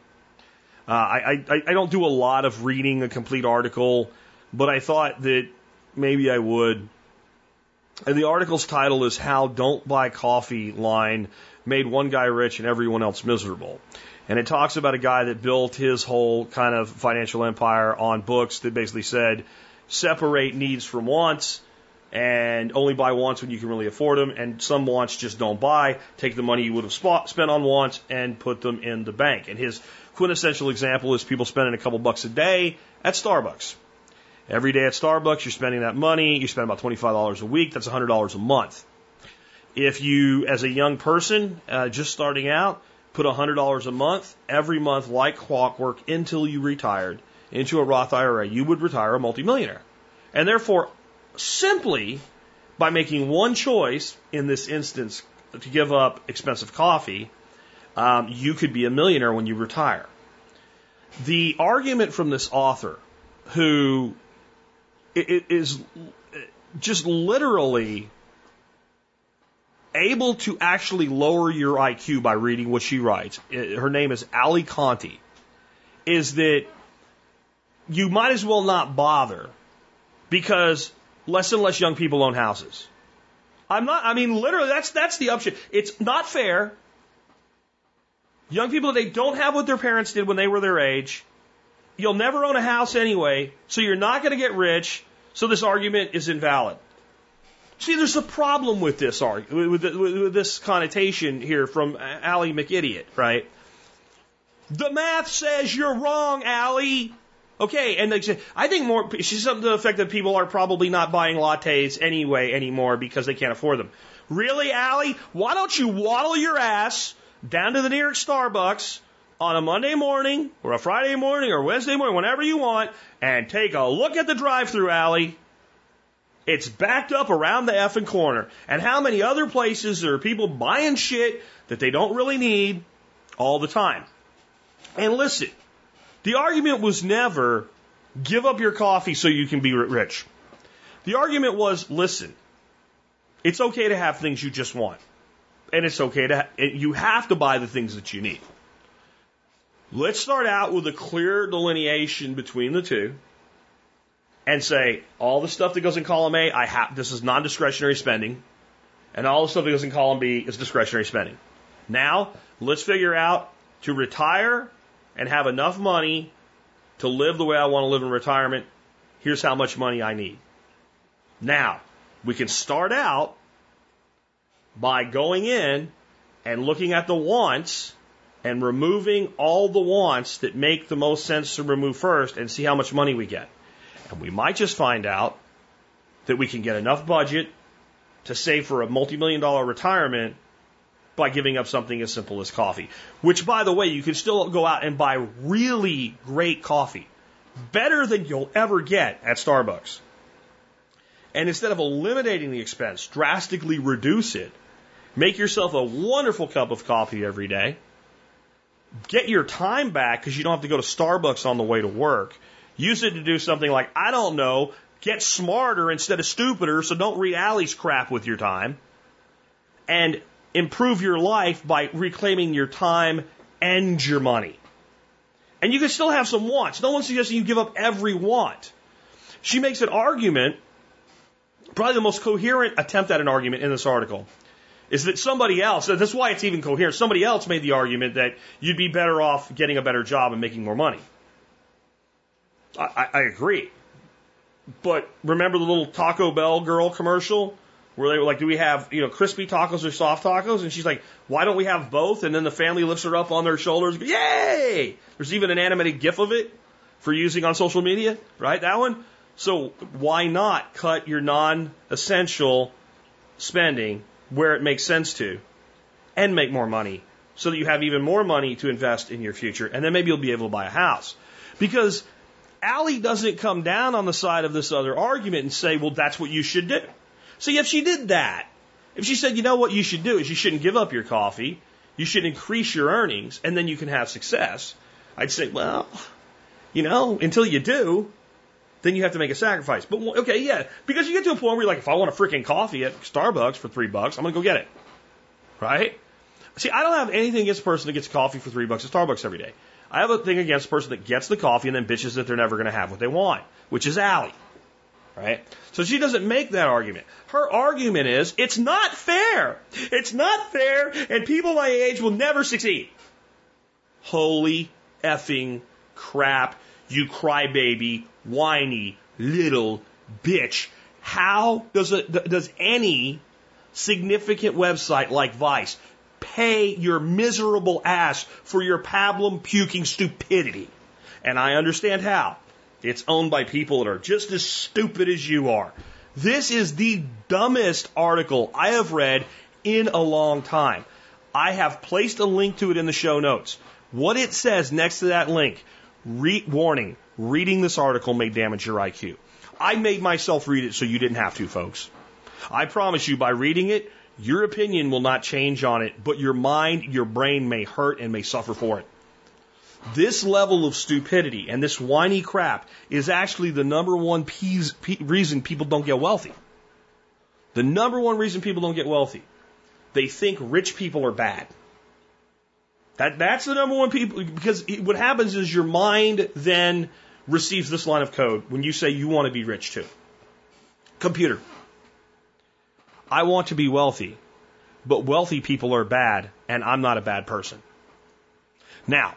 Uh, I, I, I don't do a lot of reading a complete article but I thought that maybe I would. And the article's title is How Don't Buy Coffee Line Made One Guy Rich and Everyone Else Miserable. And it talks about a guy that built his whole kind of financial empire on books that basically said separate needs from wants and only buy wants when you can really afford them. And some wants just don't buy. Take the money you would have spent on wants and put them in the bank. And his quintessential example is people spending a couple bucks a day at Starbucks. Every day at Starbucks, you're spending that money. You spend about $25 a week. That's $100 a month. If you, as a young person, uh, just starting out, put $100 a month every month, like clockwork, until you retired into a Roth IRA, you would retire a multimillionaire. And therefore, simply by making one choice, in this instance, to give up expensive coffee, um, you could be a millionaire when you retire. The argument from this author, who is just literally able to actually lower your IQ by reading what she writes. Her name is Allie Conti. Is that you might as well not bother because less and less young people own houses. I'm not, I mean, literally, that's, that's the option. It's not fair. Young people, they don't have what their parents did when they were their age. You'll never own a house anyway, so you're not going to get rich. So this argument is invalid. See, there's a problem with this argument, with, with this connotation here from Allie McIdiot, right? The math says you're wrong, Allie. Okay, and they I think more, she's something to the effect that people are probably not buying lattes anyway anymore because they can't afford them. Really, Allie? Why don't you waddle your ass down to the nearest Starbucks on a Monday morning or a Friday morning or Wednesday morning, whenever you want, and take a look at the drive through alley. It's backed up around the effing corner. And how many other places are people buying shit that they don't really need all the time. And listen, the argument was never give up your coffee so you can be rich. The argument was listen, it's okay to have things you just want. And it's okay to, you have to buy the things that you need. Let's start out with a clear delineation between the two and say all the stuff that goes in column A, I have this is non-discretionary spending, and all the stuff that goes in column B is discretionary spending. Now, let's figure out to retire and have enough money to live the way I want to live in retirement. Here's how much money I need. Now, we can start out by going in and looking at the wants and removing all the wants that make the most sense to remove first and see how much money we get. And we might just find out that we can get enough budget to save for a multi-million dollar retirement by giving up something as simple as coffee. Which, by the way, you can still go out and buy really great coffee. Better than you'll ever get at Starbucks. And instead of eliminating the expense, drastically reduce it. Make yourself a wonderful cup of coffee every day get your time back because you don't have to go to Starbucks on the way to work. Use it to do something like, I don't know, get smarter instead of stupider, so don't read Allie's crap with your time. And improve your life by reclaiming your time and your money. And you can still have some wants. No one's suggesting you give up every want. She makes an argument probably the most coherent attempt at an argument in this article is that somebody else, that's why it's even coherent, somebody else made the argument that you'd be better off getting a better job and making more money. I, I, agree. But remember the little Taco Bell girl commercial where they were like, do we have, you know, crispy tacos or soft tacos? And she's like, why don't we have both? And then the family lifts her up on their shoulders. Yay! There's even an animated gif of it for using on social media, right? That one. So why not cut your non-essential spending where it makes sense to and make more money so that you have even more money to invest in your future and then maybe you'll be able to buy a house. Because Allie doesn't come down on the side of this other argument and say, well, that's what you should do. See, if she did that, if she said, you know what you should do is you shouldn't give up your coffee, you should increase your earnings, and then you can have success, I'd say, well, you know, until you do, then you have to make a sacrifice. But okay, yeah, because you get to a point where you're like, if I want a freaking coffee at Starbucks for three bucks, I'm gonna go get it, right? See, I don't have anything against a person that gets coffee for three bucks at Starbucks every day. I have a thing against a person that gets the coffee and then bitches that they're never gonna have what they want, which is Allie right? So she doesn't make that argument. Her argument is it's not fair. It's not fair, and people my age will never succeed. Holy effing crap, you crybaby, whiny little bitch. How does it, does any significant website like Vice pay your miserable ass for your pablum puking stupidity? And I understand how. It's owned by people that are just as stupid as you are. This is the dumbest article I have read in a long time. I have placed a link to it in the show notes. What it says next to that link, re- warning, reading this article may damage your IQ. I made myself read it so you didn't have to, folks. I promise you, by reading it, your opinion will not change on it, but your mind, your brain may hurt and may suffer for it. This level of stupidity and this whiny crap is actually the number one peas, pe reason people don't get wealthy. The number one reason people don't get wealthy. They think rich people are bad. That, that's the number one people, because it, what happens is your mind then receives this line of code when you say you want to be rich too. Computer. I want to be wealthy, but wealthy people are bad, and I'm not a bad person. Now,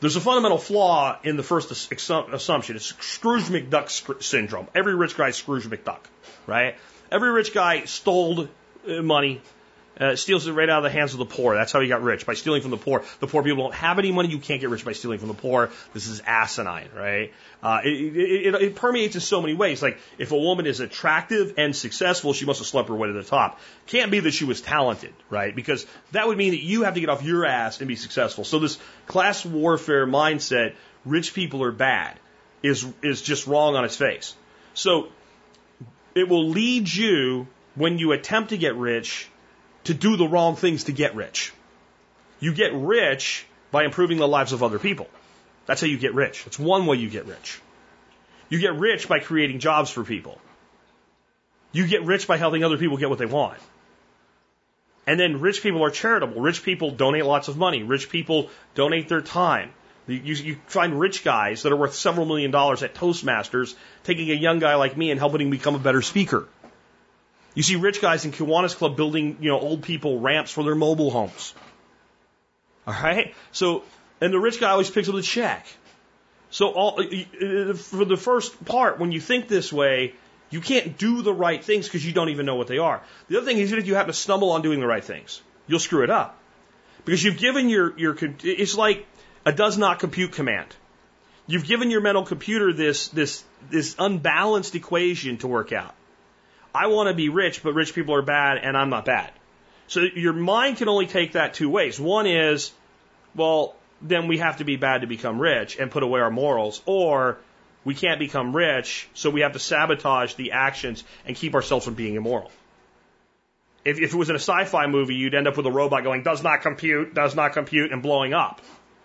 there's a fundamental flaw in the first assumption. It's Scrooge McDuck syndrome. Every rich guy Scrooge McDuck, right? Every rich guy stole uh, money, uh, steals it right out of the hands of the poor. That's how he got rich by stealing from the poor. The poor people don't have any money. You can't get rich by stealing from the poor. This is asinine, right? Uh, it, it, it, it, permeates in so many ways. Like if a woman is attractive and successful, she must have slept her way to the top. Can't be that she was talented, right? Because that would mean that you have to get off your ass and be successful. So this class warfare mindset, rich people are bad, is is just wrong on its face. So it will lead you when you attempt to get rich to do the wrong things to get rich. You get rich by improving the lives of other people. That's how you get rich. It's one way you get rich. You get rich by creating jobs for people. You get rich by helping other people get what they want. And then rich people are charitable. Rich people donate lots of money. Rich people donate their time. You, you, find rich guys that are worth several million dollars at Toastmasters taking a young guy like me and helping him become a better speaker. You see rich guys in Kiwanis Club building, you know, old people ramps for their mobile homes. All right? So, and the rich guy always picks up the check. So all, for the first part, when you think this way, you can't do the right things because you don't even know what they are. The other thing is that if you happen to stumble on doing the right things, you'll screw it up. Because you've given your, your, it's like a does not compute command. You've given your mental computer this, this, this unbalanced equation to work out. I want to be rich, but rich people are bad and I'm not bad. So your mind can only take that two ways. One is, well, then we have to be bad to become rich and put away our morals, or we can't become rich, so we have to sabotage the actions and keep ourselves from being immoral. If, if it was in a sci-fi movie, you'd end up with a robot going, does not compute, does not compute, and blowing up.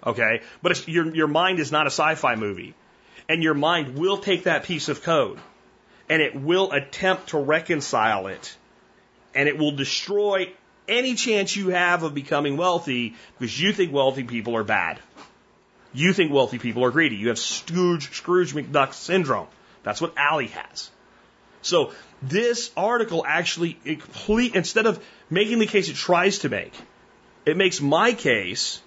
Okay? But your, your mind is not a sci-fi movie. And your mind will take that piece of code and it will attempt to reconcile it. And it will destroy any chance you have of becoming wealthy because you think wealthy people are bad. You think wealthy people are greedy. You have Scrooge, Scrooge McDuck syndrome. That's what Allie has. So this article actually complete instead of making the case it tries to make, it makes my case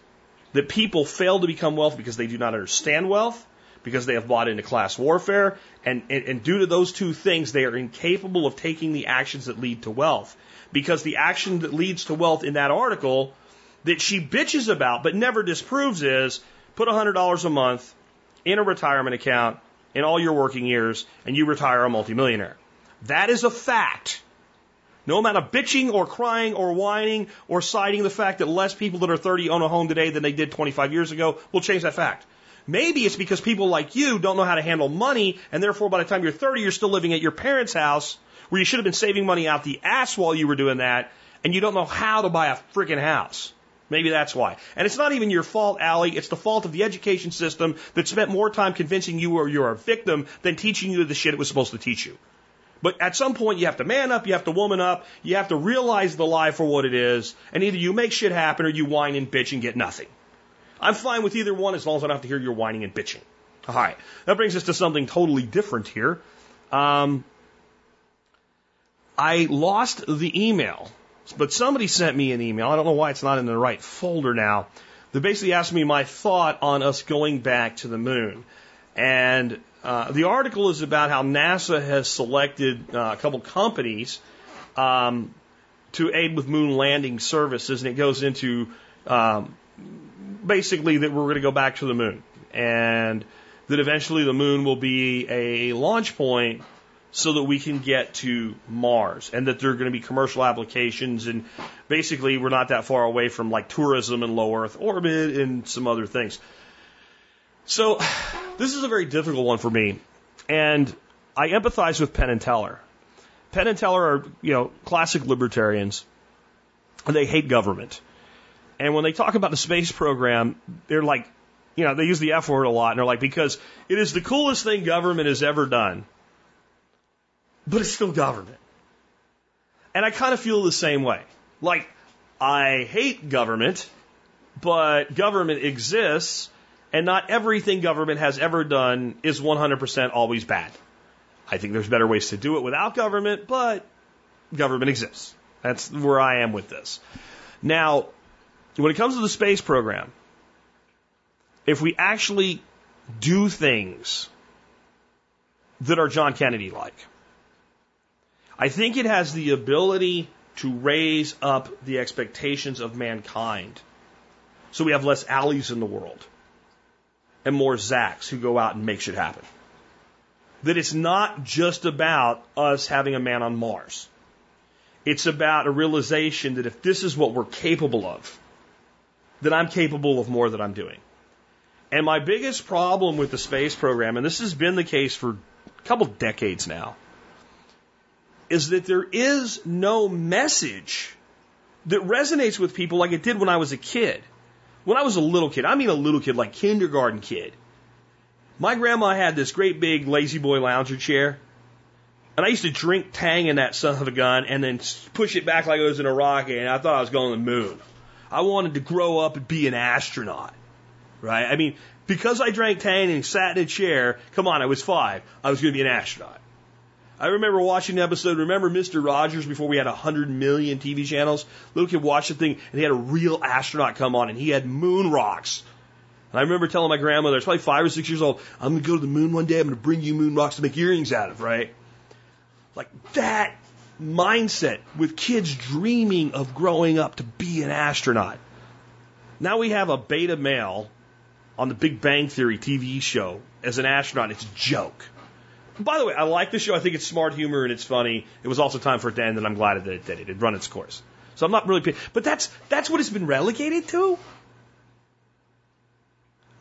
that people fail to become wealthy because they do not understand wealth, because they have bought into class warfare, and, and, and due to those two things, they are incapable of taking the actions that lead to wealth. Because the action that leads to wealth in that article that she bitches about but never disproves is put $100 a month in a retirement account in all your working years and you retire a multimillionaire. That is a fact. No amount of bitching or crying or whining or citing the fact that less people that are 30 own a home today than they did 25 years ago will change that fact. Maybe it's because people like you don't know how to handle money and therefore by the time you're 30 you're still living at your parents' house where you should have been saving money out the ass while you were doing that and you don't know how to buy a freaking house. Maybe that's why. And it's not even your fault, Allie. It's the fault of the education system that spent more time convincing you or you're a victim than teaching you the shit it was supposed to teach you. But at some point, you have to man up, you have to woman up, you have to realize the lie for what it is, and either you make shit happen or you whine and bitch and get nothing. I'm fine with either one as long as I don't have to hear your whining and bitching. All right. That brings us to something totally different here. Um, I lost the email but somebody sent me an email. I don't know why it's not in the right folder now. They basically asked me my thought on us going back to the moon. And uh, the article is about how NASA has selected uh, a couple companies um, to aid with moon landing services, and it goes into um, basically that we're going to go back to the moon, and that eventually the moon will be a launch point so that we can get to Mars and that there are going to be commercial applications and basically we're not that far away from like tourism and low Earth orbit and some other things. So this is a very difficult one for me and I empathize with Penn and Teller. Penn and Teller are, you know, classic libertarians. And they hate government. And when they talk about the space program, they're like, you know, they use the F word a lot and they're like, because it is the coolest thing government has ever done but it's still government. And I kind of feel the same way. Like, I hate government, but government exists, and not everything government has ever done is 100% always bad. I think there's better ways to do it without government, but government exists. That's where I am with this. Now, when it comes to the space program, if we actually do things that are John Kennedy like, I think it has the ability to raise up the expectations of mankind. So we have less Allies in the world and more Zacks who go out and make shit happen. That it's not just about us having a man on Mars. It's about a realization that if this is what we're capable of, then I'm capable of more than I'm doing. And my biggest problem with the space program, and this has been the case for a couple decades now, is that there is no message that resonates with people like it did when I was a kid. When I was a little kid, I mean a little kid, like kindergarten kid. My grandma had this great big La-Z-Boy lounger chair. And I used to drink Tang in that son of a gun and then push it back like it was in a rocket and I thought I was going to the moon. I wanted to grow up and be an astronaut. Right? I mean, because I drank Tang and sat in a chair, come on, I was five, I was going to be an astronaut. I remember watching the episode. Remember Mr. Rogers before we had a hundred million TV channels? Little kid watched the thing and he had a real astronaut come on and he had moon rocks. And I remember telling my grandmother, I was probably five or six years old, I'm gonna go to the moon one day. I'm gonna bring you moon rocks to make earrings out of, right? Like that mindset with kids dreaming of growing up to be an astronaut. Now we have a beta male on the Big Bang Theory TV show as an astronaut. It's a joke. By the way, I like the show. I think it's smart humor and it's funny. It was also time for it to end, and I'm glad that it did. It had run its course. So I'm not really, but that's that's what it's been relegated to.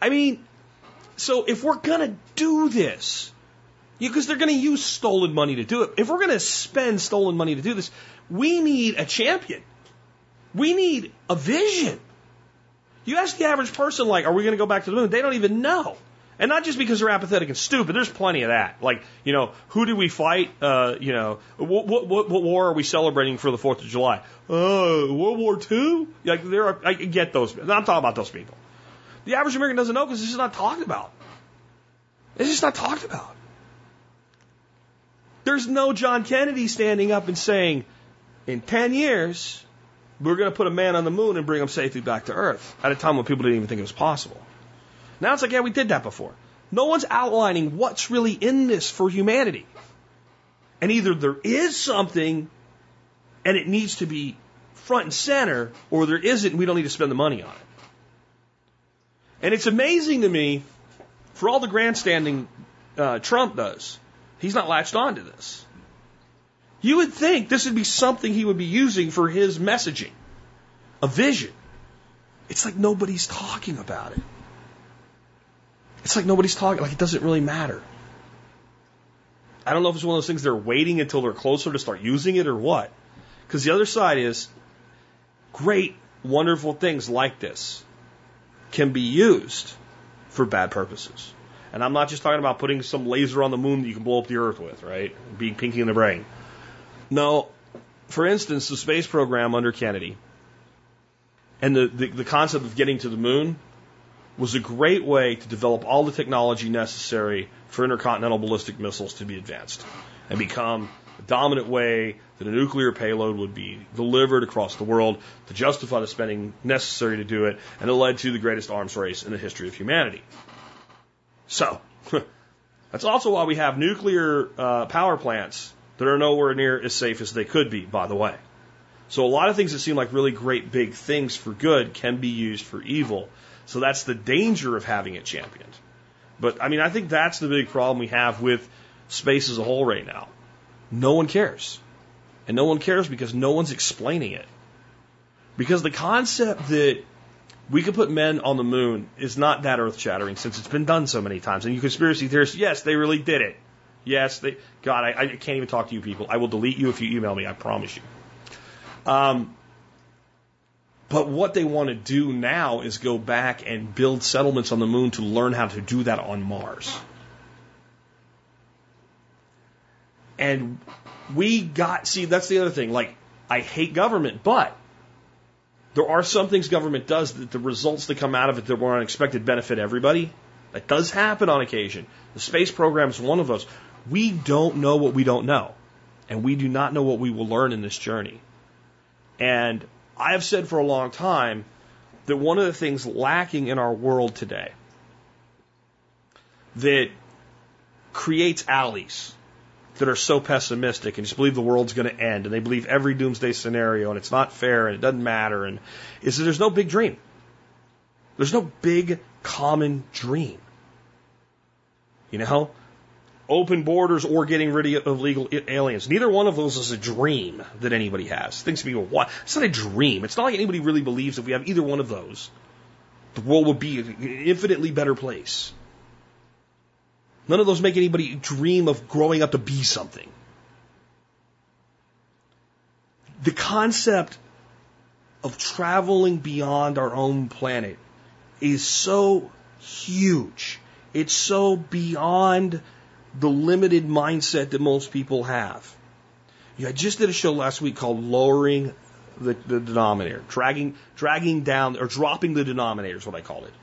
I mean, so if we're gonna do this, because they're gonna use stolen money to do it. If we're gonna spend stolen money to do this, we need a champion. We need a vision. You ask the average person, like, are we going to go back to the moon? They don't even know. And not just because they're apathetic and stupid. There's plenty of that. Like, you know, who did we fight? Uh, you know, what, what, what, what war are we celebrating for the 4th of July? Uh, World War II? Like, there are, I get those. I'm talking about those people. The average American doesn't know because it's just not talked about. It's just not talked about. There's no John Kennedy standing up and saying, in 10 years, we're going to put a man on the moon and bring him safely back to Earth at a time when people didn't even think it was possible. Now it's like, yeah, we did that before. No one's outlining what's really in this for humanity. And either there is something and it needs to be front and center, or there isn't and we don't need to spend the money on it. And it's amazing to me, for all the grandstanding uh, Trump does, he's not latched on to this. You would think this would be something he would be using for his messaging, a vision. It's like nobody's talking about it. It's like nobody's talking, like it doesn't really matter. I don't know if it's one of those things they're waiting until they're closer to start using it or what. Because the other side is great, wonderful things like this can be used for bad purposes. And I'm not just talking about putting some laser on the moon that you can blow up the earth with, right? Being pinky in the brain. No, for instance, the space program under Kennedy and the, the, the concept of getting to the moon was a great way to develop all the technology necessary for intercontinental ballistic missiles to be advanced and become a dominant way that a nuclear payload would be delivered across the world to justify the spending necessary to do it, and it led to the greatest arms race in the history of humanity. So, that's also why we have nuclear uh, power plants that are nowhere near as safe as they could be, by the way. So, a lot of things that seem like really great big things for good can be used for evil. So, that's the danger of having it championed. But, I mean, I think that's the big problem we have with space as a whole right now. No one cares. And no one cares because no one's explaining it. Because the concept that we could put men on the moon is not that earth shattering since it's been done so many times. And you conspiracy theorists, yes, they really did it. Yes, they, God, I, I can't even talk to you people. I will delete you if you email me, I promise you. Um, but what they want to do now is go back and build settlements on the moon to learn how to do that on Mars. And we got, see, that's the other thing. Like, I hate government, but there are some things government does that the results that come out of it that were unexpected benefit everybody. That does happen on occasion. The space program is one of those. We don't know what we don't know. And we do not know what we will learn in this journey. And I have said for a long time that one of the things lacking in our world today that creates Allies that are so pessimistic and just believe the world's going to end and they believe every doomsday scenario and it's not fair and it doesn't matter and is that there's no big dream. There's no big common dream. You know? Open borders or getting rid of illegal aliens. Neither one of those is a dream that anybody has. Things people want. It's not a dream. It's not like anybody really believes if we have either one of those, the world would be an infinitely better place. None of those make anybody dream of growing up to be something. The concept of traveling beyond our own planet is so huge. It's so beyond the limited mindset that most people have. Yeah, I just did a show last week called Lowering the, the Denominator, dragging, dragging down, or dropping the denominator is what I called it.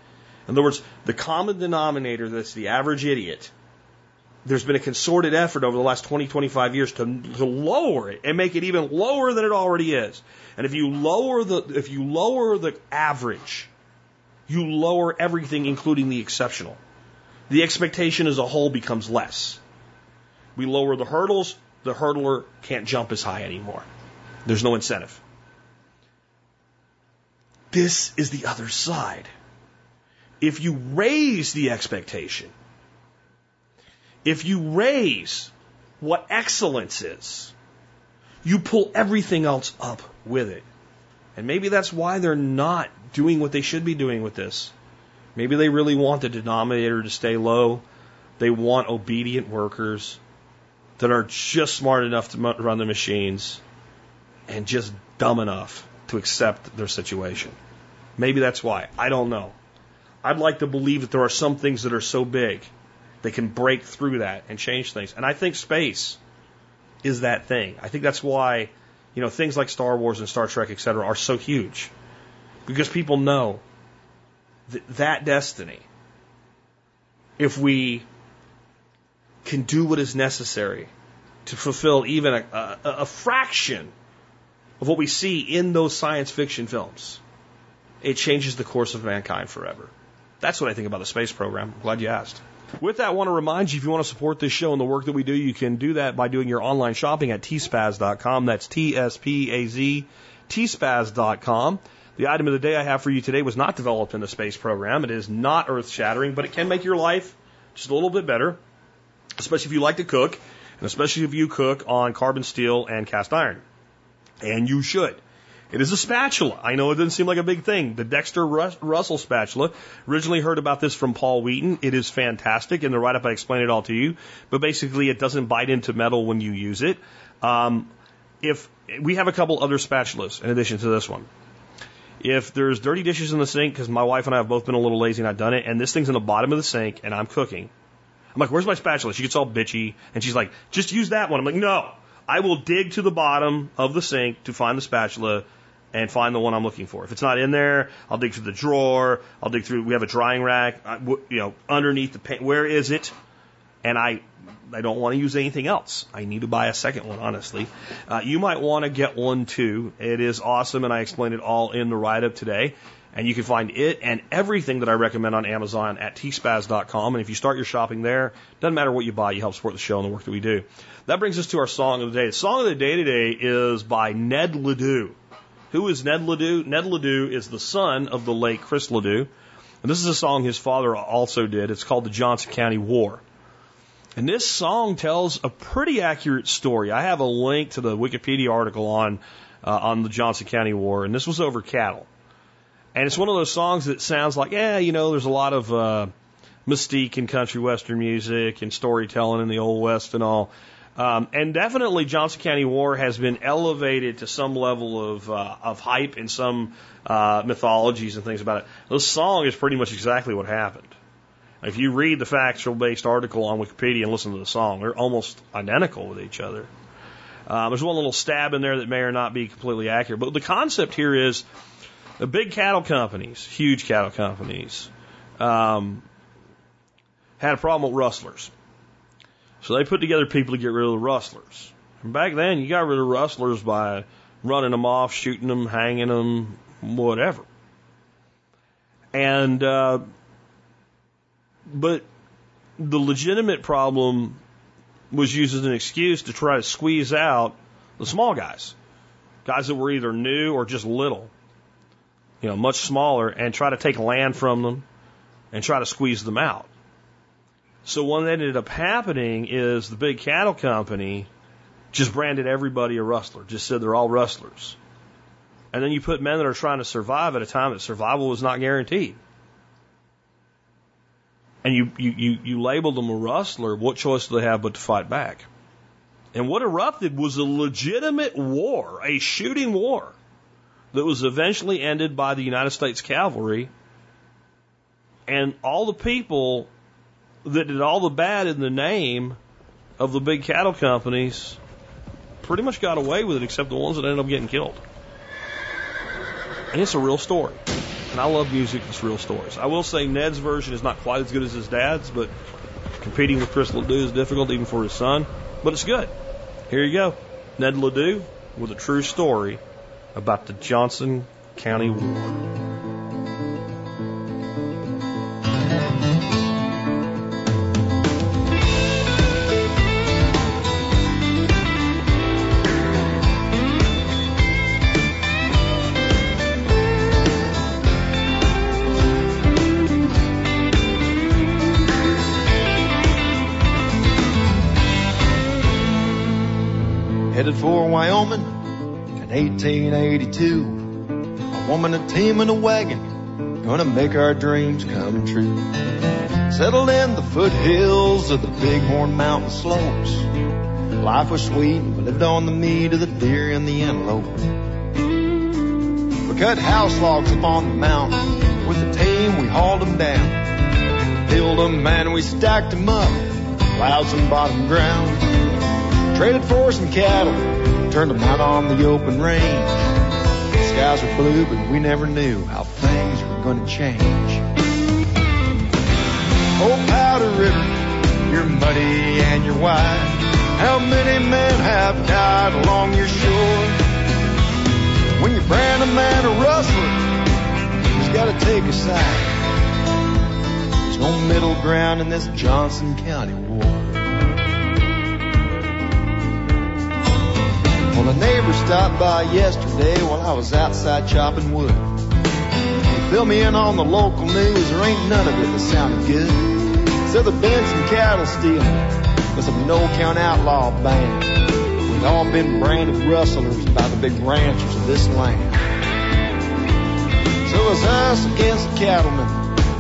In other words, the common denominator that's the average idiot, there's been a concerted effort over the last 20, 25 years to, to lower it and make it even lower than it already is. And if you lower the, if you lower the average, you lower everything, including the exceptional. The expectation as a whole becomes less. We lower the hurdles, the hurdler can't jump as high anymore. There's no incentive. This is the other side if you raise the expectation, if you raise what excellence is, you pull everything else up with it. And maybe that's why they're not doing what they should be doing with this. Maybe they really want the denominator to stay low. They want obedient workers that are just smart enough to run the machines and just dumb enough to accept their situation. Maybe that's why. I don't know. I'd like to believe that there are some things that are so big they can break through that and change things. And I think space is that thing. I think that's why, you know, things like Star Wars and Star Trek, et cetera, are so huge. Because people know that that destiny, if we can do what is necessary to fulfill even a, a, a fraction of what we see in those science fiction films, it changes the course of mankind forever. That's what I think about the space program. I'm glad you asked. With that, I want to remind you if you want to support this show and the work that we do, you can do that by doing your online shopping at tspaz.com. That's T S P A Z, tspaz.com. The item of the day I have for you today was not developed in the space program. It is not earth shattering, but it can make your life just a little bit better, especially if you like to cook, and especially if you cook on carbon steel and cast iron. And you should. It is a spatula. I know it doesn't seem like a big thing. The Dexter Rus- Russell spatula. Originally heard about this from Paul Wheaton. It is fantastic. In the write up, I explain it all to you. But basically, it doesn't bite into metal when you use it. Um, if we have a couple other spatulas in addition to this one. If there's dirty dishes in the sink, because my wife and I have both been a little lazy and I've done it, and this thing's in the bottom of the sink and I'm cooking, I'm like, where's my spatula? She gets all bitchy and she's like, just use that one. I'm like, no, I will dig to the bottom of the sink to find the spatula and find the one I'm looking for. If it's not in there, I'll dig through the drawer. I'll dig through. We have a drying rack. I, you know, underneath the paint. Where is it? And I, I don't want to use anything else. I need to buy a second one, honestly. Uh, you might want to get one too. It is awesome, and I explained it all in the write up today. And you can find it and everything that I recommend on Amazon at tspaz.com. And if you start your shopping there, doesn't matter what you buy, you help support the show and the work that we do. That brings us to our song of the day. The song of the day today is by Ned Ledoux. Who is Ned Ledoux? Ned Ledoux is the son of the late Chris Ledoux. And this is a song his father also did. It's called the Johnson County War. And this song tells a pretty accurate story. I have a link to the Wikipedia article on uh, on the Johnson County War, and this was over cattle. And it's one of those songs that sounds like, yeah, you know, there's a lot of uh, mystique in country western music and storytelling in the Old West and all. Um, and definitely Johnson County War has been elevated to some level of, uh, of hype in some uh, mythologies and things about it. This song is pretty much exactly what happened. If you read the factual based article on Wikipedia and listen to the song, they're almost identical with each other. Um, there's one little stab in there that may or not be completely accurate, but the concept here is the big cattle companies, huge cattle companies, um, had a problem with rustlers. So they put together people to get rid of the rustlers. And back then, you got rid of rustlers by running them off, shooting them, hanging them, whatever. And, uh, but the legitimate problem was used as an excuse to try to squeeze out the small guys, guys that were either new or just little you know, much smaller and try to take land from them and try to squeeze them out. So what ended up happening is the big cattle company just branded everybody a rustler, just said they're all rustlers. And then you put men that are trying to survive at a time that survival was not guaranteed. And you, you, you, you labeled them a rustler, what choice do they have but to fight back? And what erupted was a legitimate war, a shooting war that was eventually ended by the United States cavalry. And all the people that did all the bad in the name of the big cattle companies pretty much got away with it, except the ones that ended up getting killed. And it's a real story. And I love music that's real stories. I will say Ned's version is not quite as good as his dad's, but competing with Chris Ledoux is difficult even for his son. But it's good. Here you go. Ned Ledoux with a true story about the Johnson County War.
For Wyoming in 1882. A woman, a team, and a wagon, gonna make our dreams come true. Settled in the foothills of the Bighorn Mountain slopes. Life was sweet, we lived on the meat of the deer and the antelope. We cut house logs up on the mountain. With the team, we hauled them down. Peeled them and we stacked them up. Plowed some bottom ground. Traded for some cattle, turned them out on the open range. The skies were blue, but we never knew how things were gonna change. Oh, Powder River, you're muddy and you're wide. How many men have died along your shore? When you brand a man a rustler, he's gotta take a side. There's no middle ground in this Johnson County war. Well, a neighbor stopped by yesterday while I was outside chopping wood. He filled me in on the local news. There ain't none of it that sounded good. Said there'd been some cattle stealing with some no-count outlaw band. We'd all been branded rustlers by the big ranchers of this land. So it was us against the cattlemen,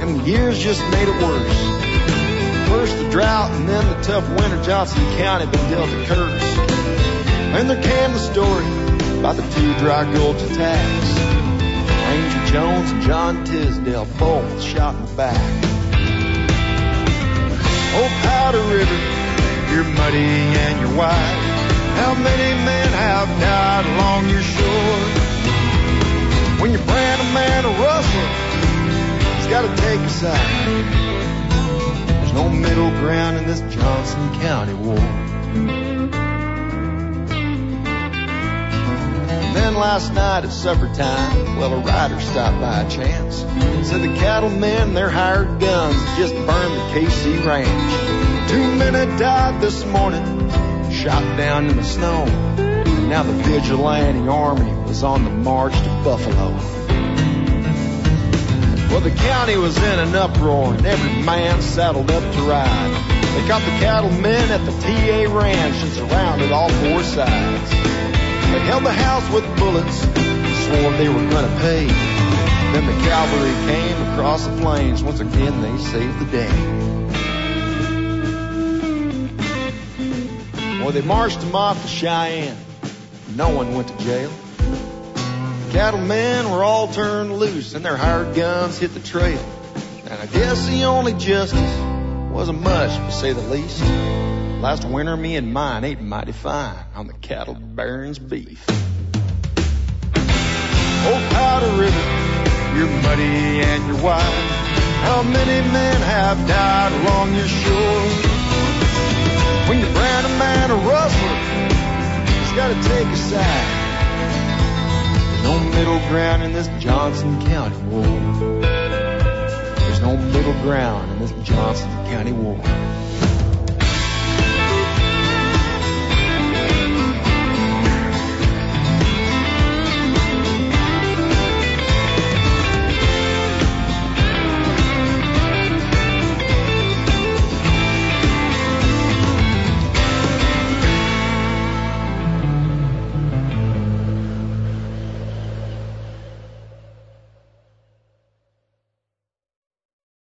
and the years just made it worse. First the drought, and then the tough winter Johnson County been dealt a curse. And there came the story about the two dry gulch attacks. Ranger Jones and John Tisdale both shot in the back. Oh, Powder River, you're muddy and you're wide. How many men have died along your shore? When you brand a man a rustler, he's gotta take a side. There's no middle ground in this Johnson County war. Then last night at supper time, well, a rider stopped by chance. Said the cattlemen, their hired guns just burned the KC ranch. Two men had died this morning, shot down in the snow. And now the vigilante army was on the march to Buffalo. Well, the county was in an uproar and every man saddled up to ride. They caught the cattlemen at the TA ranch and surrounded all four sides. They held the house with bullets, swore they were gonna pay. Then the cavalry came across the plains. Once again, they saved the day. Well, they marched them off to Cheyenne. No one went to jail. The cattlemen were all turned loose and their hired guns hit the trail. And I guess the only justice wasn't much, to say the least. Last winter, me and mine ate mighty fine on the cattle barons' beef. Oh, Powder River, you're muddy and you're wide. How many men have died along your shore? When you brand a man a rustler, he's gotta take a side. There's no middle ground in this Johnson County war. There's no middle ground in this Johnson County war.